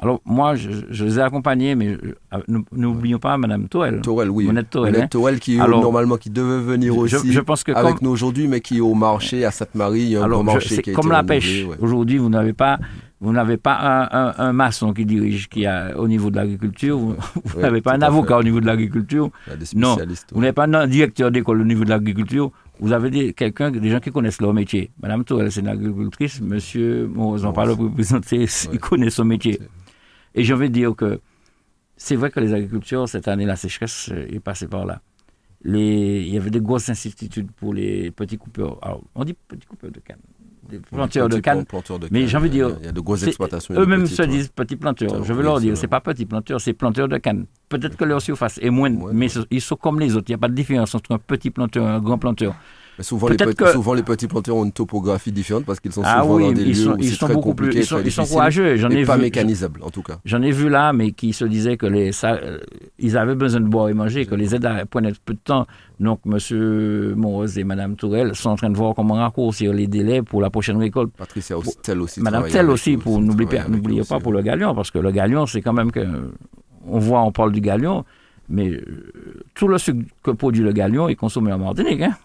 Alors, moi, je, je les ai accompagnés, mais euh, nous- n'oublions pas Madame Toel. Torel, oui. Monette Toel, Monette hein. Toel qui, Alors, normalement, qui devait venir Je, aussi je pense que avec comme, nous aujourd'hui, mais qui est au marché à Sainte-Marie. Il y a un alors, grand je- marché c'est qui a comme été la pêche. ouais. Aujourd'hui, vous n'avez pas, vous n'avez pas un, un- un maçon qui dirige, qui a au niveau de l'agriculture. Vous, vous Ouais, n'avez pas un fait. avocat au niveau de l'agriculture. Non. Vous n'avez pas un directeur d'école au niveau de l'agriculture. Vous avez des, quelqu'un, des gens qui connaissent leur métier. Madame Tourelle, c'est une agricultrice. Monsieur, bon, on pas le représenter, (laughs) il connaît son métier. Et je vais dire que c'est vrai que les agriculteurs, cette année, la sécheresse est passée par là. Les, il y avait des grosses incertitudes pour les petits coupeurs. Alors, on dit petits coupeurs de canne. Des planteurs de canne. planteurs de Mais j'ai envie de dire, Il y a de grosses exploitations. Eux-mêmes se ouais. disent petits planteurs. Je oui, leur dire, c'est pas petits planteurs, c'est planteurs de canne. Peut-être que leur surface est moindre, Ouais. mais ils sont comme les autres. Il n'y a pas de différence entre un petit planteur et un grand planteur. Mais souvent, les petits, que- souvent, les petits planteurs ont une topographie différente parce qu'ils sont Ah souvent oui, dans des ils lieux sont, où ils sont très beaucoup plus, ils sont, ils sont courageux. J'en ai pas vu, mécanisable, en tout cas. J'en ai vu là, mais qui se disaient que les, ça, euh, ils avaient besoin de boire et manger, que les aides à- prenaient peu de temps. Donc, M. Morose et Mme Tourelle sont en train de voir comment raccourcir les délais pour la prochaine récolte. Patricia aussi, Tell aussi. Madame travaille Tell aussi, pour n'oubliez pas pour le galion, parce que le galion, c'est quand même que. On voit, on parle du galion, mais euh, tout le sucre que produit le galion est consommé en Martinique. Hein?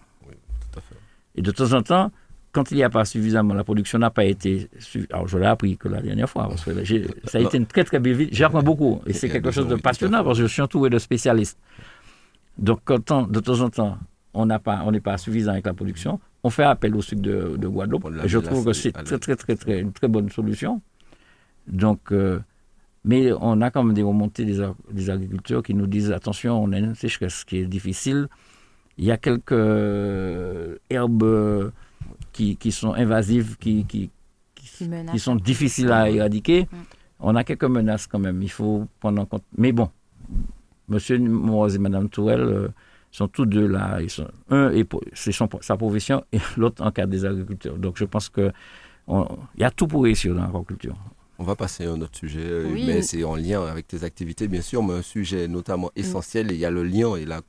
Et de temps en temps, quand il n'y a pas suffisamment, la production n'a pas été. Alors, je l'ai appris que la dernière fois, parce que ça a été une très très belle vie. J'apprends beaucoup. Et c'est Il y a quelque chose de passionnant, parce que je suis entouré de spécialistes. Donc, quand on- de temps en temps, on n'a pas, on n'est pas suffisant avec la production, on fait appel au sucre de, de Guadeloupe. Et je trouve que c'est- c'est très, très, très, très, une très bonne solution. Donc, euh, mais on a quand même des remontées des, des agriculteurs qui nous disent attention, on a une sécheresse qui est difficile. Il y a quelques euh, herbes euh, qui, qui sont invasives, qui, qui, qui, Qui menacent qui sont difficiles à éradiquer. Mm. On a quelques menaces quand même, il faut prendre en compte. Mais bon, Monsieur Moroz et Madame Tourelle euh, sont tous deux là. Ils sont, un, est c'est son- sa profession et (laughs) l'autre encadre des agriculteurs. Donc je pense que on- il y a tout pour réussir dans l'agriculture. On va passer à un autre sujet, Oui. mais c'est en lien avec tes activités, bien sûr, mais un sujet notamment essentiel, et il y a le lien et la,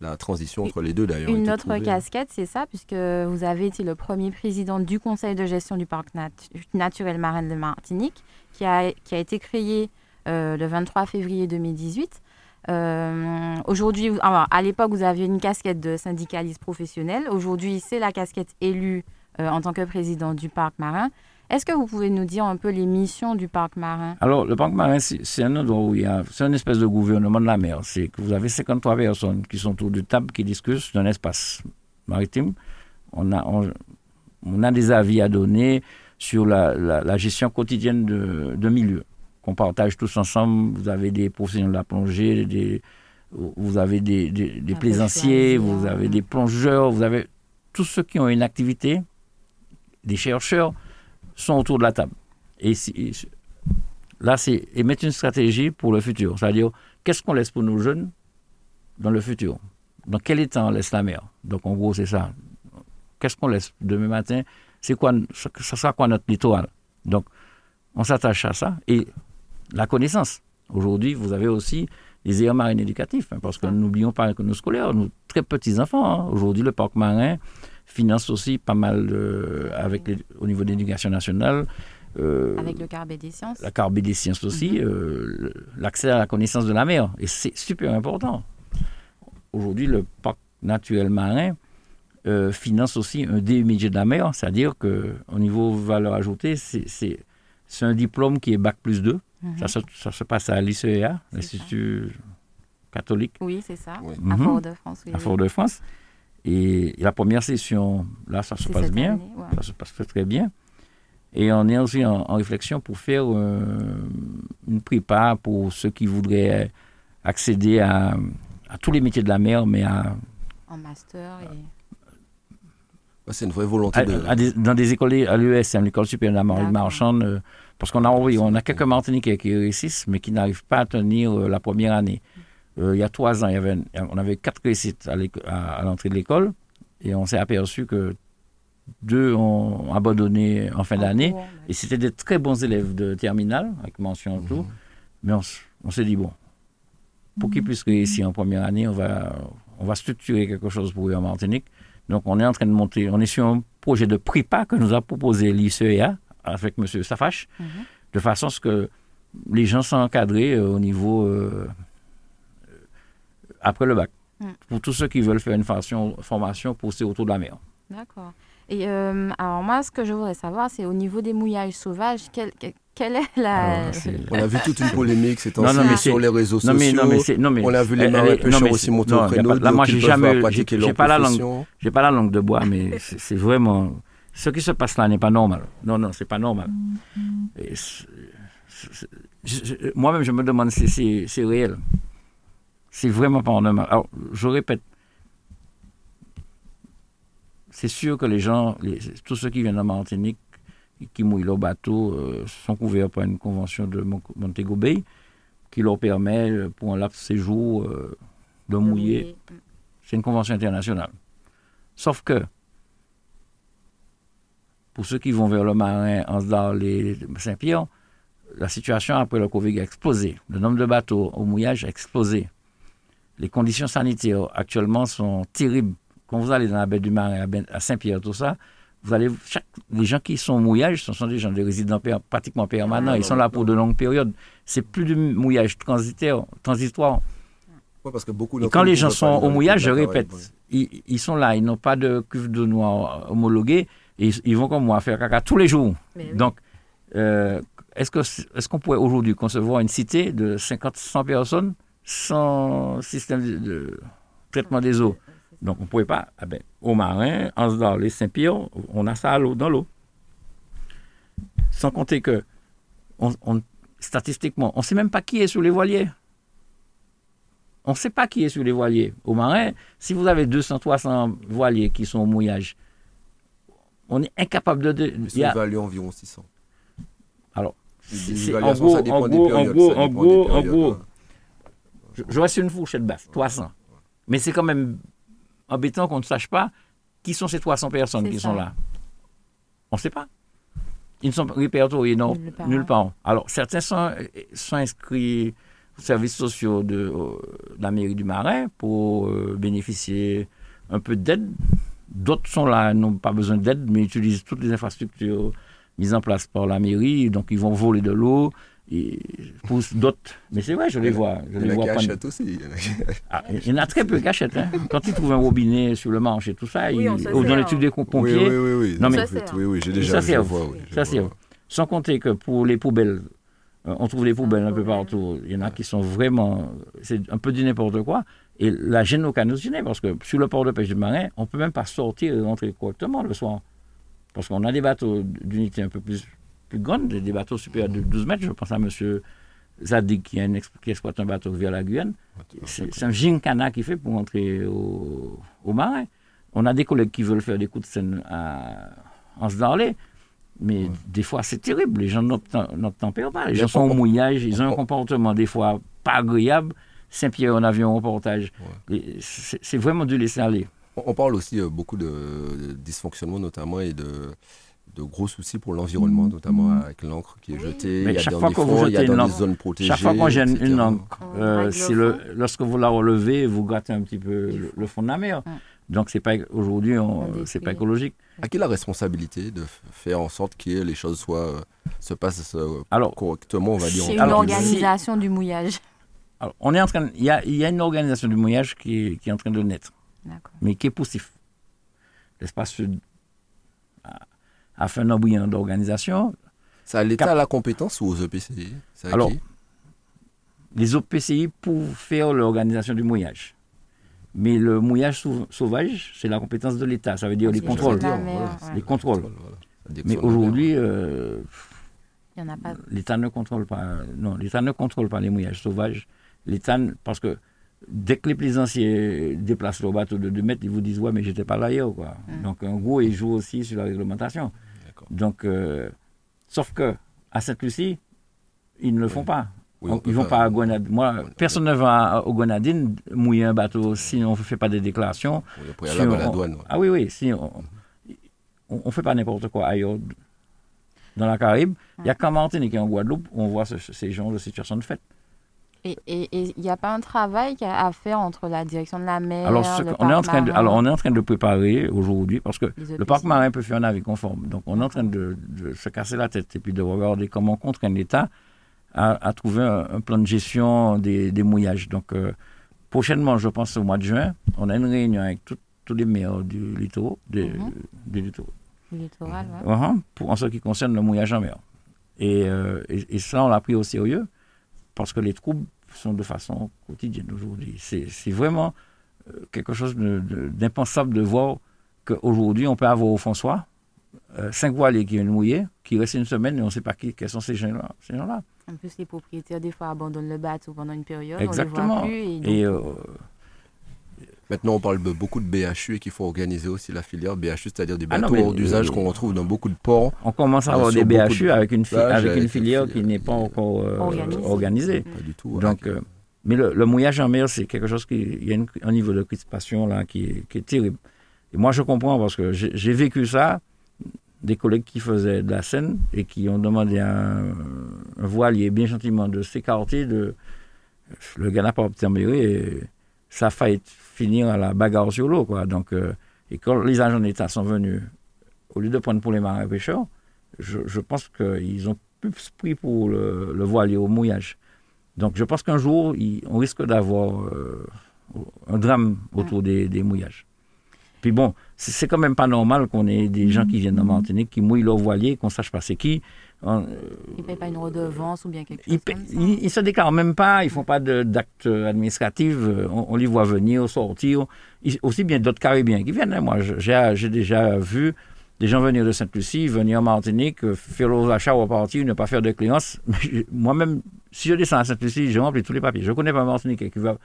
la transition entre les deux d'ailleurs. Une autre trouvée. casquette, c'est ça, puisque vous avez été le premier président du conseil de gestion du parc nat- naturel marin de Martinique, qui a, qui a été créé euh, le 23 février 2018. Euh, Aujourd'hui, alors, à l'époque, vous aviez une casquette de syndicaliste professionnel. Aujourd'hui, c'est la casquette élue euh, en tant que président du parc marin. Est-ce que vous pouvez nous dire un peu les missions du parc marin? Alors, le parc marin, c'est un endroit où il y a. C'est une espèce de gouvernement de la mer. C'est que vous avez 53 personnes qui sont autour de table qui discutent d'un espace maritime. On a, on, on a des avis à donner sur la, la- la gestion quotidienne de, de milieu qu'on partage tous ensemble. Vous avez des professionnels de la plongée, des, vous avez des, des, des La plaisanciers, vous avez des plongeurs, vous avez tous ceux qui ont une activité, des chercheurs, sont autour de la table. Et si- là, c'est et mettre une stratégie pour le futur. C'est-à-dire, qu'est-ce qu'on laisse pour nos jeunes dans le futur? Dans quel état on laisse la mer Donc, en gros, c'est ça. Qu'est-ce qu'on laisse demain matin? C'est quoi Ça ça sera quoi notre littoral? Donc, on s'attache à ça. Et la connaissance. Aujourd'hui, vous avez aussi les aires marines éducatifs, hein, parce que Ah. n'oublions pas que nos scolaires, nos très petits enfants, hein, aujourd'hui, le parc marin finance aussi pas mal de- avec les- au niveau de l'éducation nationale. euh, avec le Carbet des sciences la carbée des sciences aussi, Mhm. euh, l'accès à la connaissance de la mer. Et c'est super important. Aujourd'hui, le parc naturel marin euh, finance aussi un DMG de la mer, c'est-à-dire qu'au niveau valeur ajoutée, c'est- un diplôme qui est Bac plus 2. Mhm. ça, se, ça se passe à l'ICEA, l'Institut catholique Oui, c'est ça. Oui. À Mhm. Fort-de-France. oui, à. Fort-de-France. Et la première session, là, ça se passe bien. année, ouais. Ça se passe très, très bien. Et on est aussi en, en réflexion pour faire euh, une prépa pour ceux qui voudraient accéder à, à tous les métiers de la mer, mais à, En master. Et... Ouais, C'est une vraie volonté à- de. à des- dans des écoles, à l'ESM, l'école supérieure de la marchande, euh, parce qu'on a, oui, on a quelques Martiniquais qui réussissent, mais qui n'arrivent pas à tenir euh, la première année. Euh, il y a trois ans, il y avait, on avait quatre réussites à, l'entrée de l'école, et on s'est aperçu que deux ont abandonné en fin d'année. Et c'était des très bons élèves de terminale, avec mention et tout. Mhm. Mais on, on s'est dit, bon, pour qu'ils puissent réussir en première année, on va, on va structurer quelque chose pour eux en Martinique. Donc, on est en train de monter, on est sur un projet de prépa que nous a proposé l'ICEA avec M. Safache, Mhm. de façon à ce que les gens sont encadrés euh, au niveau euh, après le bac. Mm. Pour tous ceux qui veulent faire une formation, formation poussée autour de la mer. D'accord. Et euh, alors moi, ce que je voudrais savoir, c'est au niveau des mouillages sauvages, quelle, que- quelle est la... Alors, (laughs) c'est- On a vu toute une polémique ces temps-ci sur les réseaux Non mais, sociaux. non, mais non, mais On a vu les marins pêcheurs non, mais aussi c'est- monter au créneau. Là, moi, j'ai jamais, j'ai pas la langue, pas la langue de bois, mais (laughs) c'est vraiment, ce qui se passe là n'est pas normal. Non, non, c'est pas normal. Je- Moi-même, je me demande si c'est c'est réel. C'est vraiment pas normal. Alors, je répète, c'est sûr que les gens, les- tous ceux qui viennent de Martinique, qui mouillent leur bateau, euh, sont couverts par une convention de Mon- Montego Bay qui leur permet, euh, pour un laps de séjour, euh, de mouiller. C'est une convention internationale. Sauf que, pour ceux qui vont vers le marin, Ansdal et Saint-Pierre, la situation après le Covid a explosé. Le nombre de bateaux au mouillage a explosé. Les conditions sanitaires actuellement sont terribles. Quand vous allez dans la baie du Marin, à Ben- à Saint-Pierre, tout ça, vous allez, chaque, les gens qui sont au mouillage, ce sont des gens, des résidents per- pratiquement permanents. Ils sont là pour de longues périodes. C'est plus du mouillage transitaire, transitoire. Ouais, parce que beaucoup Et quand les gens sont au mouillage, je répète, ils, ils sont là, ils n'ont pas de cuve de noix homologuée, et ils, ils vont comme moi faire caca tous les jours. Mais oui. Donc, euh, est-ce qu'on pourrait aujourd'hui concevoir une cité de 50-100 personnes? Sans système de, de traitement des eaux Donc, on ne pouvait pas. Ah ben, au marin, en les Saint-Pierre, on a ça à l'eau, dans l'eau. Sans compter que, on, on- statistiquement, on ne sait même pas qui est sur les voiliers. On ne sait pas qui est sur les voiliers. Au marin, si vous avez 200, 300 voiliers qui sont au mouillage, on est incapable de... de- sont y a- évalués environ 600. alors, en gros, ça dépend en des gros, en gros, ça en gros, des en périodes, gros, hein. Je, reste une fourchette basse, 300. Mais c'est quand même embêtant qu'on ne sache pas qui sont ces 300 personnes qui ça. sont là. On ne sait pas. Ils ne sont répertoriés non, Nulle part. nulle part. Alors, certains sont, sont inscrits aux services sociaux de, euh, de la mairie du Marin pour euh, bénéficier un peu d'aide. D'autres sont là, n'ont pas besoin d'aide, mais utilisent toutes les infrastructures mises en place par la mairie. Donc, ils vont voler de l'eau. Et poussent d'autres. Mais c'est vrai, je les vois. Je Il y les en a vois prendre- aussi. ah, il y en a très peu qui achètent. hein. Quand ils trouvent un robinet sur le manche et tout ça, Oui, ils- ou dans sert. les trucs des Oui, pompiers, oui, oui, oui. Non, mais- Ça, fait- Oui, oui, j'ai déjà Ça sert. vois, oui, je Ça vois. sert. sans compter que pour les poubelles, euh, on trouve des poubelles un peu partout. Il y en a qui sont vraiment. C'est un peu du n'importe quoi. Et la gêne au parce que sur le port de pêche du marin, on ne peut même pas sortir et rentrer correctement le soir. Parce qu'on a des bateaux d'unité un peu plus, plus grande, des bateaux supérieurs de 12 mètres. Je pense à M. Zadig qui, a exploite un bateau vers la Guyane. C'est un gincana qu'il fait pour entrer au, au marin. On a des collègues qui veulent faire des coups de scène à, en se mais des fois c'est terrible. Les gens n'obtem- n'obtempèrent pas. Les gens sont on- au mouillage, ils ont un on- comportement des fois pas agréable. Saint-Pierre en avion au portage. Et C'est c'est vraiment de laisser aller. On on parle aussi euh, beaucoup de dysfonctionnement notamment et de, de gros soucis pour l'environnement, notamment avec l'encre qui est jetée. Mais il y a chaque dans fois que fonds, jetez une encre- zones protégées. Chaque fois qu'on gêne etc. une encre, euh, le lorsque vous la relevez, vous grattez un petit peu le, le fond de la mer. Mm. Donc c'est pas aujourd'hui, c'est pas écologique. À qui la responsabilité de faire en sorte que les choses soient, euh, se passent euh, Alors, correctement, on va dire C'est une organisation du mouillage. alors, on est en train, il y a, il y a une organisation du mouillage qui est, qui est en train de naître. Mais qui est poussif. L'espace sud a, a fait un embryon d'organisation. C'est à l'État Cap- la compétence ou aux EPCI Alors, qui? Les OPCI pour faire l'organisation du mouillage. Mais le mouillage sau- sauvage, c'est la compétence de l'État. Ça veut dire les contrôles. la Dire, mer, voilà, ouais. c'est Les contrôles. voilà. Mais aujourd'hui, euh, l'État ne contrôle pas. Non, l'État ne contrôle pas les mouillages sauvages. L'État, parce que dès que les plaisanciers déplacent leur bateau de 2 mètres, ils vous disent ouais, mais j'étais pas là hier, quoi. Mm. Donc en gros, ils jouent aussi sur la réglementation. Donc, euh, sauf que à Sainte-Lucie, ils ne le font pas. Oui, on ils vont pas à Grenadine. Moi, on- personne ne va aux Grenadines mouiller un bateau si on ne fait pas des déclarations. Si à la douane. ouais. Ah oui, oui. Si on ne fait pas n'importe quoi ailleurs dans la Caraïbe, il y a qu'en Martinique et en Guadeloupe où on voit ce- ces genres de situations de fait. Et il n'y a pas un travail à faire entre la direction de la mer, alors, le on est en parc train de, alors, on est en train de préparer aujourd'hui, parce que le parc marin peut faire un avis conforme. Donc, on est en train de, de se casser la tête et puis de regarder comment contraindre l'État à, à trouver un, un plan de gestion des, des mouillages. Donc, euh, prochainement, je pense au mois de juin, on a une réunion avec tout- tous les maires du littoral, Mhm. Le littoral, ouais. Uhum, pour, en ce qui concerne le mouillage en mer. Et, euh, et, et ça, on l'a pris au sérieux parce que les troubles sont de façon quotidienne aujourd'hui. C'est vraiment euh, quelque chose de- d'impensable de, voir qu'aujourd'hui, on peut avoir au François euh, cinq voiliers qui viennent mouiller, qui restent une semaine et on ne sait pas qui, quels sont ces gens-là. Ces. En plus, les propriétaires, des fois, abandonnent le bateau pendant une période. Exactement. On les voit plus. Et, donc, Et euh, Maintenant, on parle de beaucoup de BHU et qu'il faut organiser aussi la filière BHU, c'est-à-dire des Ah non, bateaux hors d'usage qu'on retrouve dans beaucoup de ports. on commence à Bien avoir des BHU de avec une, fi- avec une filière une qui n'est pas encore euh, Organisée. organisée. Pas du tout. Donc, Ah, euh, mais le, le mouillage en mer, c'est quelque chose qui, il y a une- un niveau de crispation là qui est, qui est terrible. Et moi, je comprends parce que j'ai vécu ça, des collègues qui faisaient de la scène et qui ont demandé à un, un voilier bien gentiment de s'écarter. De, le gars n'a pas obtenu et ça a failli finir à la bagarre sur l'eau. Quoi. Donc, euh, et quand les agents d'État sont venus, au lieu de prendre pour les marins pêcheurs, je, je pense qu'ils ont plus pris pour le, voilier au mouillage. Donc je pense qu'un jour, on risque d'avoir euh, un drame autour des, des mouillages. Puis bon, c'est quand même pas normal qu'on ait des gens qui viennent en Martinique, qui mouillent leur voilier, qu'on sache pas c'est qui. On- Ils ne payent pas une redevance ou bien quelque chose ils, paient- comme ça. ils, ils se déclarent même pas, ils font pas d'actes administratifs, euh, on, on les voit venir, sortir. Ils- aussi bien d'autres Caribéens qui viennent. hein. Moi, j'ai déjà vu des gens venir de Sainte-Lucie, venir en Martinique, euh, faire leurs achats, repartir, ne pas faire de créances. (laughs) Moi-même, si je descends à Sainte-Lucie, je remplis tous les papiers. Je connais pas un Martiniquais qui va,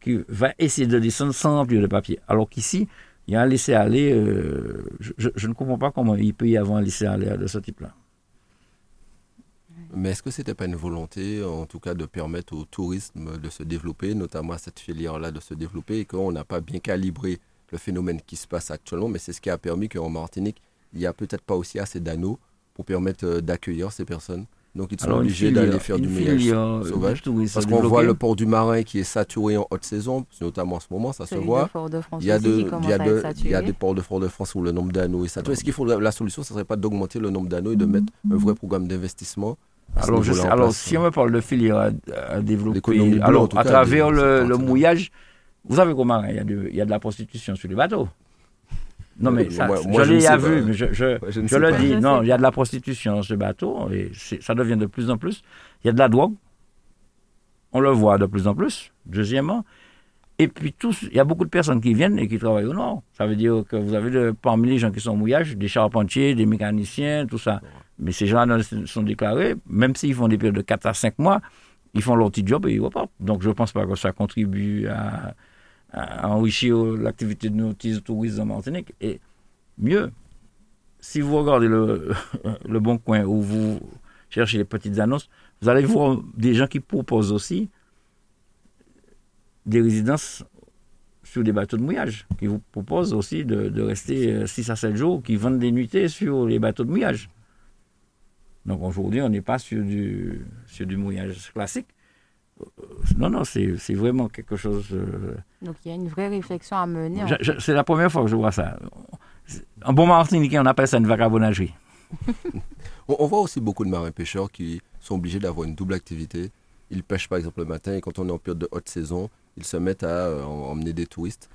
qui va essayer de descendre sans remplir de papiers. Alors qu'ici, il y a un laisser-aller. euh, je, je- je ne comprends pas comment il peut y avoir un laisser-aller de ce type-là. Mais est-ce que c'était pas une volonté, en tout cas, de permettre au tourisme de se développer, notamment à cette filière-là de se développer, et qu'on n'a pas bien calibré le phénomène qui se passe actuellement, mais c'est ce qui a permis qu'en Martinique, il n'y a peut-être pas aussi assez d'anneaux pour permettre euh, d'accueillir ces personnes? Donc ils sont Alors, obligés d'aller faire du filière de sauvage. tourisme Parce qu'on voit le port du Marin qui est saturé en haute saison, notamment en ce moment, ça se de voit. Il y a, de- il y a de- il y a des ports de Fort-de-France où le nombre d'anneaux est saturé. Est-ce qu'il faut la, la solution, ce ne serait pas d'augmenter le nombre d'anneaux et de mettre un vrai programme d'investissement ce Alors, je sais- alors place, si hein. on me parle de filière à, à développer, alors à cas, travers le, mouillage, vous savez comment il y, a de, il y a de la prostitution sur les bateaux. Non, mais Euh, ça, moi- moi, je l'ai vu, mais je, je, Ouais, je ne je sais le pas. dis, Je non, il y a de la prostitution sur ce bateau et ça devient de plus en plus. Il y a de la drogue, on le voit de plus en plus, deuxièmement. Et puis, tous, il y a beaucoup de personnes qui viennent et qui travaillent au nord. Ça veut dire que vous avez de- parmi les gens qui sont au mouillage, des charpentiers, des mécaniciens, tout ça. Mais ces gens-là sont déclarés, même s'ils font des périodes de 4 à 5 mois, ils font leur petit job et ils repartent. Donc, je ne pense pas que ça contribue à, enrichir l'activité de nos petits touristes en Martinique. Et mieux, si vous regardez le, (laughs) bon coin où vous cherchez les petites annonces, vous allez voir des gens qui proposent aussi des résidences sur des bateaux de mouillage, qui vous proposent aussi de, rester 6 à 7 jours, qui vendent des nuitées sur les bateaux de mouillage. Donc aujourd'hui, on n'est pas sur du, sur du mouillage classique. Euh, Non, non, c'est c'est vraiment quelque chose... euh, Donc il y a une vraie réflexion à mener. en c'est la première fois que je vois ça. En bon martiniquais, on appelle ça une vagabondagerie. (laughs) On, on voit aussi beaucoup de marins-pêcheurs qui sont obligés d'avoir une double activité. Ils pêchent par exemple le matin et quand on est en période de haute saison, ils se mettent à euh, en- emmener des touristes.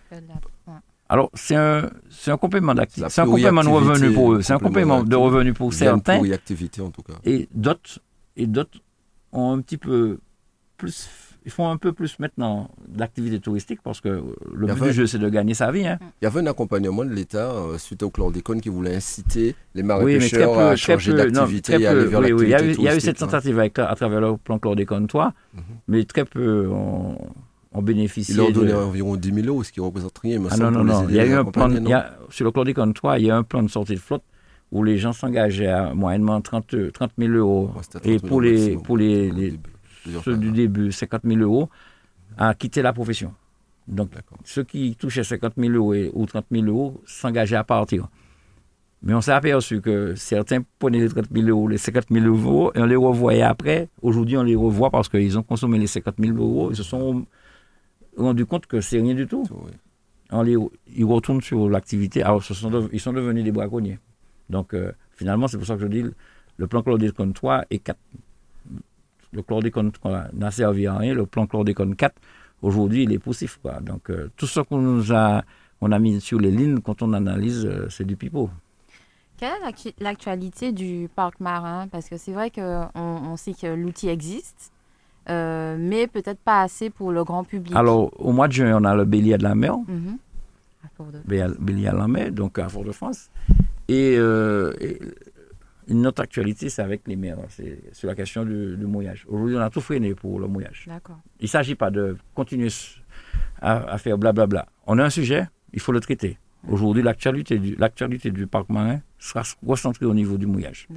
Alors, c'est un, c'est un complément d'activité. C'est un complément de revenu pour eux. C'est un complément de revenu pour certains. pluriactivité en tout cas. Et d'autres, et d'autres ont un petit peu plus, ils font un peu plus maintenant d'activité touristique parce que le but du jeu, c'est de gagner sa vie. hein. Il y avait un accompagnement de l'État euh, suite au chlordécone qui voulait inciter les Oui, mais très marins-pêcheurs peu, à changer d'activité et aller vers oui, oui, il y a eu- il y a eu cette hein. tentative avec, à travers le plan chlordécone 3, Mhm. mais très peu ont bénéficié. Ils leur de- donnaient environ 10 000 euros, ce qui représente rien, Ah non, non, non. Il y a eu un plan, il y a- sur le chlordécone 3, il y a un plan de sortie de flotte où les gens s'engageaient à moyennement 30, 30 000 euros. Ouais, c'était 30 Et 000 pour les, maximum, pour les, les- ceux du début, 50 000 euros, à quitter la profession. Donc, ceux qui touchaient 50 000 euros et- ou 30 000 euros s'engageaient à partir. Mais on s'est aperçu que certains prenaient les 30 000 euros, les 50 000 euros, et on les revoyait après. Aujourd'hui, on les revoit parce qu'ils ont consommé les 50 000 euros. Ils se sont rendus compte que c'est rien du tout. Oui. On les, ils retournent sur l'activité. Alors, ce sont de- ils sont devenus des braconniers. Donc, euh, finalement, c'est pour ça que je dis le plan chlordécone 3 et 4. Le chlordécone 3 n'a servi à rien. Le plan chlordécone 4, aujourd'hui, il est poussif. Quoi. Donc, euh, tout ce qu'on nous a, on a mis sur les lignes, quand on analyse, euh, c'est du pipeau. Quelle est l'actu- l'actualité du parc marin? Parce que c'est vrai qu'on on sait que l'outil existe, euh, mais peut-être pas assez pour le grand public. Alors, au mois de juin, on a le bélier de la mer. Mhm. À Fort de- la mer, donc à Fort-de-France. Et, euh, et une autre actualité, c'est avec les mers, c'est sur la question du, du mouillage. Aujourd'hui, on a tout freiné pour le mouillage. Il ne s'agit pas de continuer à, à faire blablabla. On a un sujet, il faut le traiter. Aujourd'hui, l'actualité du, l'actualité du parc marin sera recentrée au niveau du mouillage.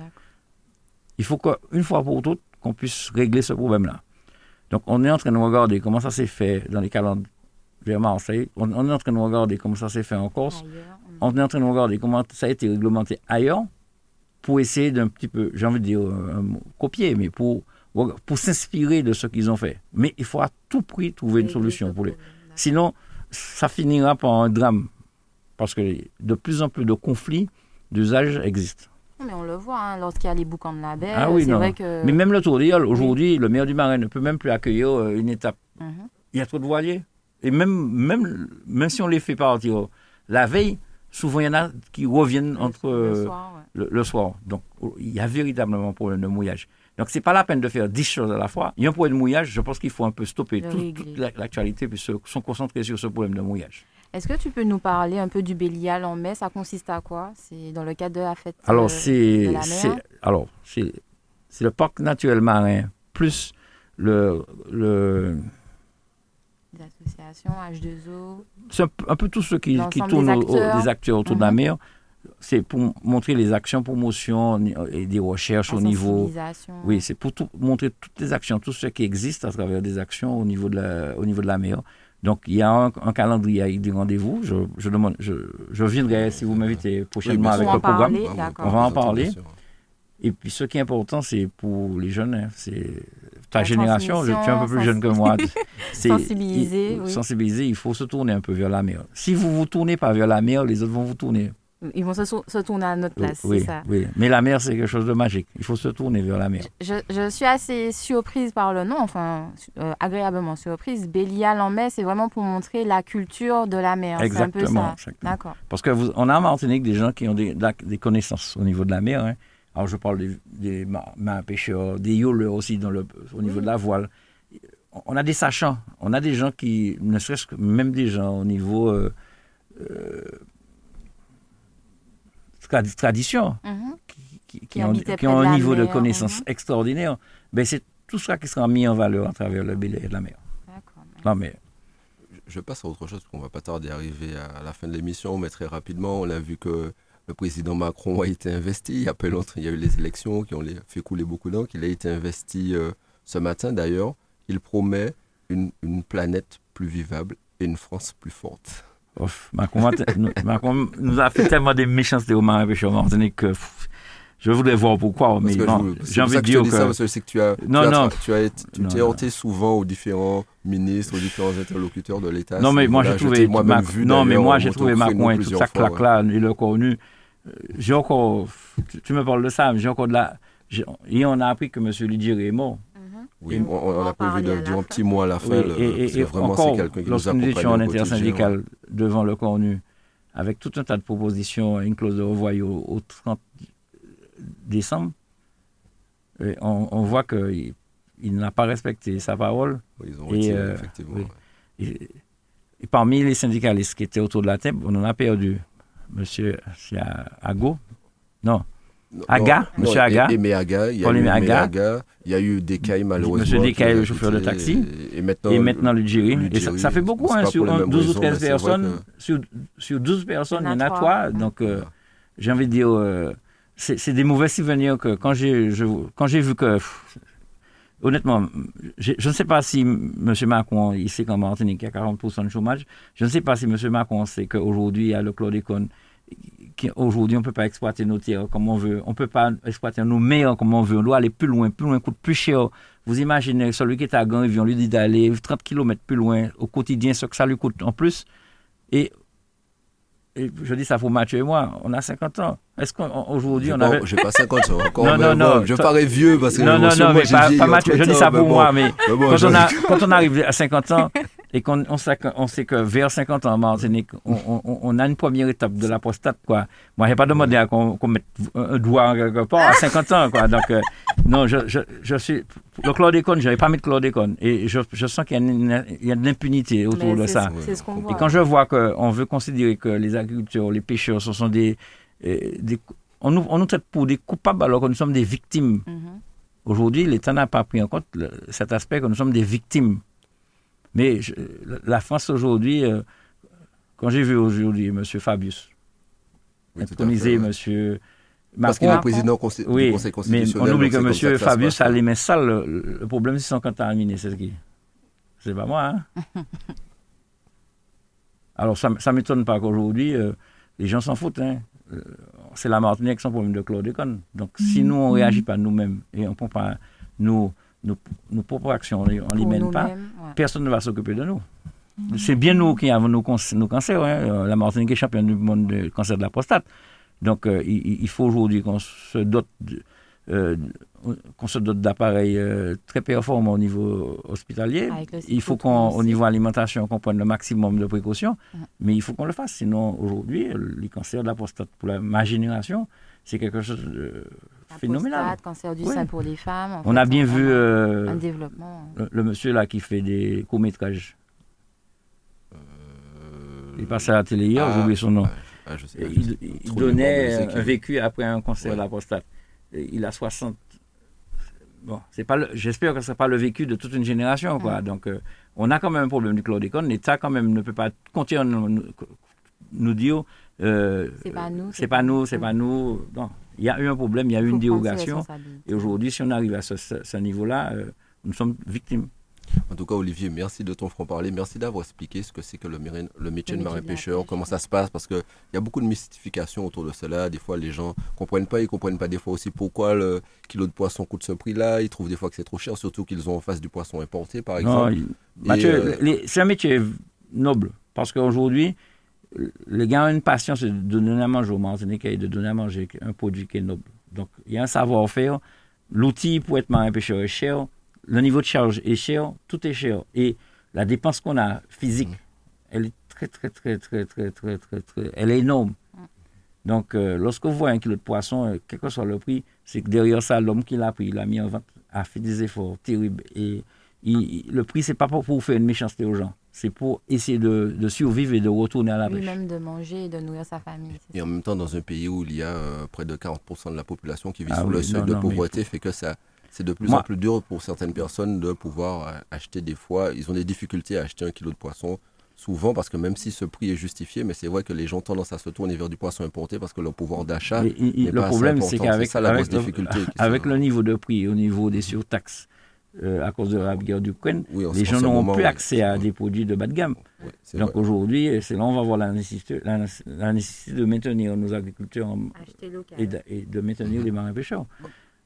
Il faut qu'une fois pour toutes, qu'on puisse régler ce problème-là. Donc, on est en train de regarder comment ça s'est fait dans les calendes vers Marseille. On, on est en train de regarder comment ça s'est fait en Corse. Ailleurs, mm. On est en train de regarder comment ça a été réglementé ailleurs pour essayer d'un petit peu, j'ai envie de dire, mot, copier, mais pour, pour s'inspirer de ce qu'ils ont fait. Mais il faut à tout prix trouver une solution pour les. Sinon, ça finira par un drame. Parce que de plus en plus de conflits d'usage existent. Mais on le voit, hein, lorsqu'il y a les boucans de la baie, Ah oui, non. vrai que... Mais même le Tour d'Iol, aujourd'hui, le maire du Marais ne peut même plus accueillir euh, une étape. Mhm. Il y a trop de voiliers. Et même, même, même si on les fait partir la veille, souvent il y en a qui reviennent entre Le euh, soir, ouais. le, le soir. Donc il y a véritablement un problème de mouillage. Donc c'est pas la peine de faire 10 choses à la fois. Il y a un problème de mouillage, je pense qu'il faut un peu stopper tout- toute la- l'actualité puis se concentrer sur ce problème de mouillage. Est-ce que tu peux nous parler un peu du Bélial en mai? Ça consiste à quoi? C'est dans le cadre de la fête Alors euh, c'est de la mer? alors c'est c'est le parc naturel marin plus le, le des associations, H2O. c'est un, peu- un peu tout ce qui, qui tourne des au- acteurs. des acteurs autour de la Mhm. mer. C'est pour montrer les actions promotion et des recherches la au niveau. Oui, c'est pour tout- montrer toutes les actions, tout ce qui existe à travers des actions au niveau de la, au niveau de la mer. Donc, il y a un, un calendrier avec des rendez-vous. Je, je, demande, je, je viendrai, si vous m'invitez prochainement avec le programme. On va en parler. Et puis, ce qui est important, c'est pour les jeunes, hein, c'est ta La génération, je, tu es un peu plus jeune que moi. (laughs) Sensibiliser, il- oui. Sensibiliser, il faut se tourner un peu vers la mer. Si vous vous tournez pas vers la mer, les autres vont vous tourner. Ils vont se, se tourner à notre place, oui, c'est ça. oui. Mais la mer, c'est quelque chose de magique. Il faut se tourner vers la mer. Je, je suis assez surprise par le nom, enfin euh, agréablement surprise. Bélial en mai, c'est vraiment pour montrer la culture de la mer. C'est un peu Exactement. ça. D'accord. Parce que vous, on a en Martinique des gens qui ont des, des connaissances au niveau de la mer. hein. Alors je parle des, des ma- marins pêcheurs, des yoleurs aussi dans le, au niveau de la voile. On a des sachants, on a des gens qui, ne serait-ce que même des gens au niveau euh, euh, trad- tradition, Mhm. qui, qui Qui ont, qui un la niveau de mer, connaissance mhm. extraordinaire. Ben, c'est tout ça qui sera mis en valeur à travers le billet de la mer. Non, mais Je passe à autre chose, parce qu'on va pas tarder à arriver à la fin de l'émission, mais très rapidement, on a vu que le président Macron a été investi. Il y a longtemps, il y a eu les élections qui ont les- fait couler beaucoup d'encre. Il a été investi euh, ce matin d'ailleurs. Il promet une, une planète plus vivable et une France plus forte. Macron, nous- a fait tellement des méchancetés aux marins pêcheurs martiniques que pff, je voudrais voir pourquoi, mais que j'ai envie de que dire dis ça, que... parce que que tu as, Non, tu non. tu as tu Non, t'es heurté souvent aux différents ministres, aux différents interlocuteurs de l'État. Non, mais moi j'ai trouvé, vu, non, mais moi j'ai trouvé au Macron et toute sa claque-là, il est connu. Euh, J'ai encore, tu, me parles de ça, mais j'ai encore de la... Et on a appris que M. Lidier est mort. Oui, on, on on va a prévu de dire un petit mot à la fin, Oui, le- et, vraiment c'est encore, quelqu'un qui nous lorsque nous accompagne étions en au quotidien, intersyndical ouais. devant le cornu, avec tout un tas de propositions, une clause de revoyure au, au 30 décembre, et on, on voit qu'il il n'a pas respecté sa parole. Oui, Ils ont Et, retiré, euh, effectivement. oui. Et, et parmi les syndicalistes qui étaient autour de la table, on en a perdu. Monsieur c'est Ago? Non, Aga, non, Monsieur non, Aga? Aimé Aga, il y a Paul eu Aga? Aga, il y a eu Descailles malheureusement. Monsieur Descailles, le chauffeur de taxi? Et maintenant, et maintenant le jury? Et ça, fait beaucoup, hein, sur pour les un- mêmes 12 ou raisons, 13 mais c'est vrai personnes. Sur, sur 12 personnes, il y en a 3. trois. Donc, euh, j'ai envie de dire, euh, c'est des mauvais souvenirs que quand j'ai vu que. pff, Honnêtement, je ne sais pas si M. Macron, il sait qu'en Martinique, il y a 40% de chômage. Je ne sais pas si M. Macron sait qu'aujourd'hui, il y a le chlordécone Aujourd'hui, on ne peut pas exploiter nos terres comme on veut. On ne peut pas exploiter nos meilleurs comme on veut. On doit aller plus loin. Plus loin coûte plus cher. Vous imaginez, celui qui est à Gand, on lui dit d'aller 30 km plus loin au quotidien, ce que ça lui coûte en plus. Et, je dis ça pour Mathieu et moi, on a 50 ans. Est-ce qu'aujourd'hui, on avait. J'ai pas 50 ans encore. (laughs) non, non, non. je parais vieux parce que. Non, non, non, mais pas, Mathieu. Je dis ça pour moi, mais, quand, on a, quand on arrive à 50 ans, (laughs) et qu'on on sait, on sait que vers 50 ans en Martinique, on, on, on, a une première étape de la prostate. Quoi. Moi, je n'ai pas demandé à qu'on mette un doigt quelque part à 50 ans. Quoi. Donc, euh, non, je, je, je, suis. Le chlordécone, je n'avais pas mis de chlordécone. Et je, je sens qu'il y, y, a de l'impunité autour de ça. Ce qu'on voit. Et quand je vois qu'on veut considérer que les agriculteurs, les pêcheurs, ce sont des. Euh, des on, nous, on nous traite pour des coupables alors que nous sommes des victimes. Mm-hmm. Aujourd'hui, l'État n'a pas pris en compte cet aspect que nous sommes des victimes. Mais la France aujourd'hui, euh, quand j'ai vu aujourd'hui M. Fabius, oui, intronisé M. Parce qu'il est président conseil, oui, du Conseil constitutionnel. Mais on oublie que M. Fabius a les mains sales. Le, le problème, c'est qu'ils sont contaminés, c'est ce qui. C'est pas moi, hein? (laughs) Alors, ça ne m'étonne pas qu'aujourd'hui, euh, les gens s'en foutent. Hein. Euh, c'est la Martinique sans problème de chlordécone. Donc, si nous, on ne réagit pas nous-mêmes et on ne prend pas nous nos, nos propres actions, on ne les mène pas, personne ne va s'occuper de nous. C'est bien nous qui avons nos, nos cancers. Hein. Euh, la Martinique est championne du monde du cancer de la prostate. Donc, euh, il, faut aujourd'hui qu'on se dote euh, qu'on se dote d'appareils très performants au niveau hospitalier. Il faut qu'au niveau alimentation, qu'on prenne le maximum de précautions, mais il faut qu'on le fasse. Sinon, aujourd'hui, les cancers de la prostate pour la, ma génération, c'est quelque chose de phénoménal. cancer du sein pour les femmes. On a bien vu euh, un développement. Le, monsieur là qui fait des courts-métrages. Euh, il passait à la télé hier, j'ai oublié son nom. Ah, il, donnait un vécu après un cancer de la prostate. Il a 60. Bon, c'est pas j'espère que ce n'est pas le vécu de toute une génération. Quoi. Donc, euh, on a quand même un problème du chlordécone. L'État, quand même, ne peut pas continuer à nous, nous dire. C'est pas nous. C'est pas nous, c'est pas nous. Non, il y a eu un problème, il y a eu une dérogation. Et aujourd'hui, si on arrive à ce, niveau-là, euh, nous sommes victimes. En tout cas, Olivier, merci de ton franc-parler. Merci d'avoir expliqué ce que c'est que le, le métier de marin-pêcheur, comment ça se passe, parce qu'il y a beaucoup de mystification autour de cela. Des fois, les gens ne comprennent pas. Ils ne comprennent pas des fois aussi pourquoi le kilo de poisson coûte ce prix-là. Ils trouvent des fois que c'est trop cher, surtout qu'ils ont en face du poisson importé, par exemple. Mathieu, euh, c'est un métier noble, parce qu'aujourd'hui, les gars ont une passion, c'est de donner à manger au Martinique et de donner à manger un produit qui est noble. Donc, il y a un savoir-faire. L'outil pour être marin pêcheur est cher. Le niveau de charge est cher. Tout est cher. Et la dépense qu'on a physique, elle est très, très, très, très, très, très, très, très, elle est énorme. Donc, euh, lorsque vous voyez un kilo de poisson, euh, quel que soit le prix, c'est que derrière ça, l'homme qui l'a pris, il l'a mis en vente, a fait des efforts terribles. Et le prix, c'est pas pour, pour faire une méchanceté aux gens c'est pour essayer de, survivre et de retourner à la pêche. Lui-même de manger et de nourrir sa famille. Et en même temps, dans un pays où il y a euh, près de 40% de la population qui vit ah sous le seuil de pauvreté, fait que ça, c'est de plus en plus dur pour certaines personnes de pouvoir euh, acheter des fois. Ils ont des difficultés à acheter un kilo de poisson, souvent parce que même si ce prix est justifié, mais c'est vrai que les gens tendent à se tourner vers du poisson importé parce que leur pouvoir d'achat n'est pas Le problème, c'est qu'avec avec le niveau de prix, au niveau des surtaxes, euh, à cause de la guerre d'Ukraine, les gens n'ont plus accès à des produits de bas de gamme. Donc aujourd'hui, c'est là on va voir la nécessité, la, nécessité de maintenir nos agriculteurs et de, maintenir les marins pêcheurs.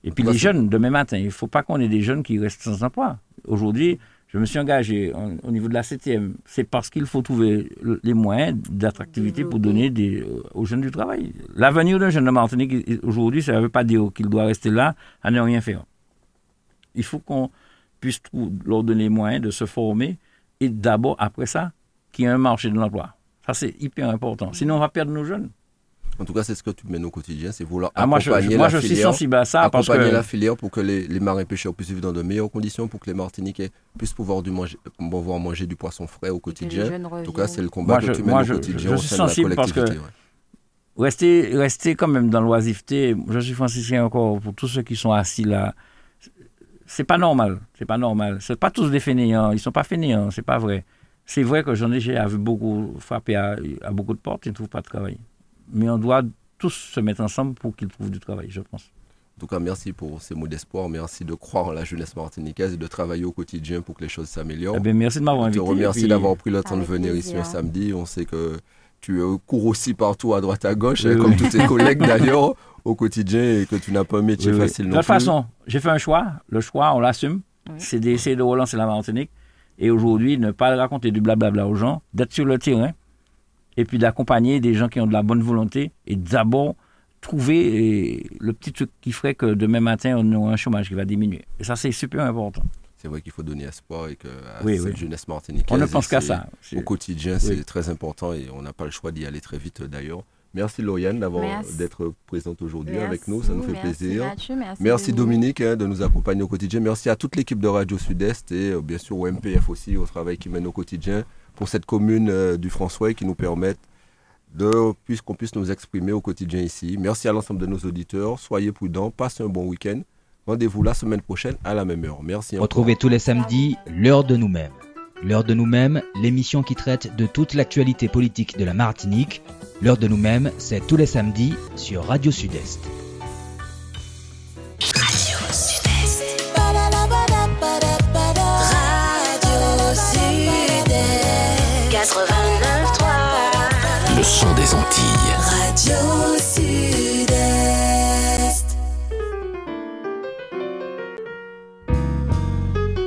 Et puis les jeunes, demain matin, il ne faut pas qu'on ait des jeunes qui restent sans emploi. Aujourd'hui, je me suis engagé au niveau de la CTM. C'est parce qu'il faut trouver les moyens d'attractivité pour donner des, aux jeunes du travail. L'avenir d'un jeune de Martinique, aujourd'hui, ça ne veut pas dire qu'il doit rester là à ne rien faire. Il faut qu'on puisse leur donner les moyens de se former et d'abord, après ça, qu'il y ait un marché de l'emploi. Ça, c'est hyper important. Sinon, on va perdre nos jeunes. En tout cas, c'est ce que tu mènes au quotidien, c'est vouloir ah, moi, je, moi, je suis sensible à ça. Accompagner parce que... la filière pour que les, marins pêcheurs puissent vivre dans de meilleures conditions, pour que les Martiniquais puissent pouvoir, du manger, pouvoir manger du poisson frais au quotidien. En tout cas, c'est le combat que tu mènes au quotidien je, suis sensible Parce que rester, rester quand même dans l'oisiveté, je suis franciscain encore pour tous ceux qui sont assis là c'est pas normal. C'est pas normal. C'est pas tous des fainéants. Ils sont pas fainéants. C'est pas vrai. C'est vrai que j'en ai vu beaucoup frapper à, beaucoup de portes. Ils ne trouvent pas de travail. Mais on doit tous se mettre ensemble pour qu'ils trouvent du travail, je pense. En tout cas, merci pour ces mots d'espoir. Merci de croire en la jeunesse martiniquaise et de travailler au quotidien pour que les choses s'améliorent. Eh bien, merci de m'avoir invité. Je te remercie d'avoir pris le temps de venir ici un samedi. On sait que tu cours aussi partout à droite à gauche, comme tous tes collègues d'ailleurs, (laughs) au quotidien, et que tu n'as pas un métier facile non De toute façon, j'ai fait un choix. Le choix, on l'assume. C'est d'essayer de relancer la Martinique. Et aujourd'hui, ne pas raconter du blablabla aux gens, d'être sur le terrain, et puis d'accompagner des gens qui ont de la bonne volonté, et d'abord trouver le petit truc qui ferait que demain matin, on aura un chômage qui va diminuer. Et ça, c'est super important c'est vrai qu'il faut donner espoir et que à cette jeunesse martiniquaise. On ne pense qu'à ça. Au quotidien, c'est très important et on n'a pas le choix d'y aller très vite d'ailleurs. Merci Lauriane d'avoir d'être présente aujourd'hui avec nous, ça nous fait plaisir. merci, Dominique hein, de nous accompagner au quotidien. Merci à toute l'équipe de Radio Sud-Est et euh, bien sûr au MPF aussi au travail qui mène au quotidien pour cette commune euh, du François qui nous permettent de qu'on puisse nous exprimer au quotidien ici. Merci à l'ensemble de nos auditeurs. Soyez prudents, passez un bon week-end. Rendez-vous la semaine prochaine à la même heure. Merci. Retrouvez tous les samedis l'heure de nous-mêmes. L'heure de nous-mêmes, l'émission qui traite de toute l'actualité politique de la Martinique. L'heure de nous-mêmes, c'est tous les samedis sur Radio Sud-Est. Radio Sud-Est. Radio Sud-Est. 89.3. Le son des Antilles. Radio Sud-Est.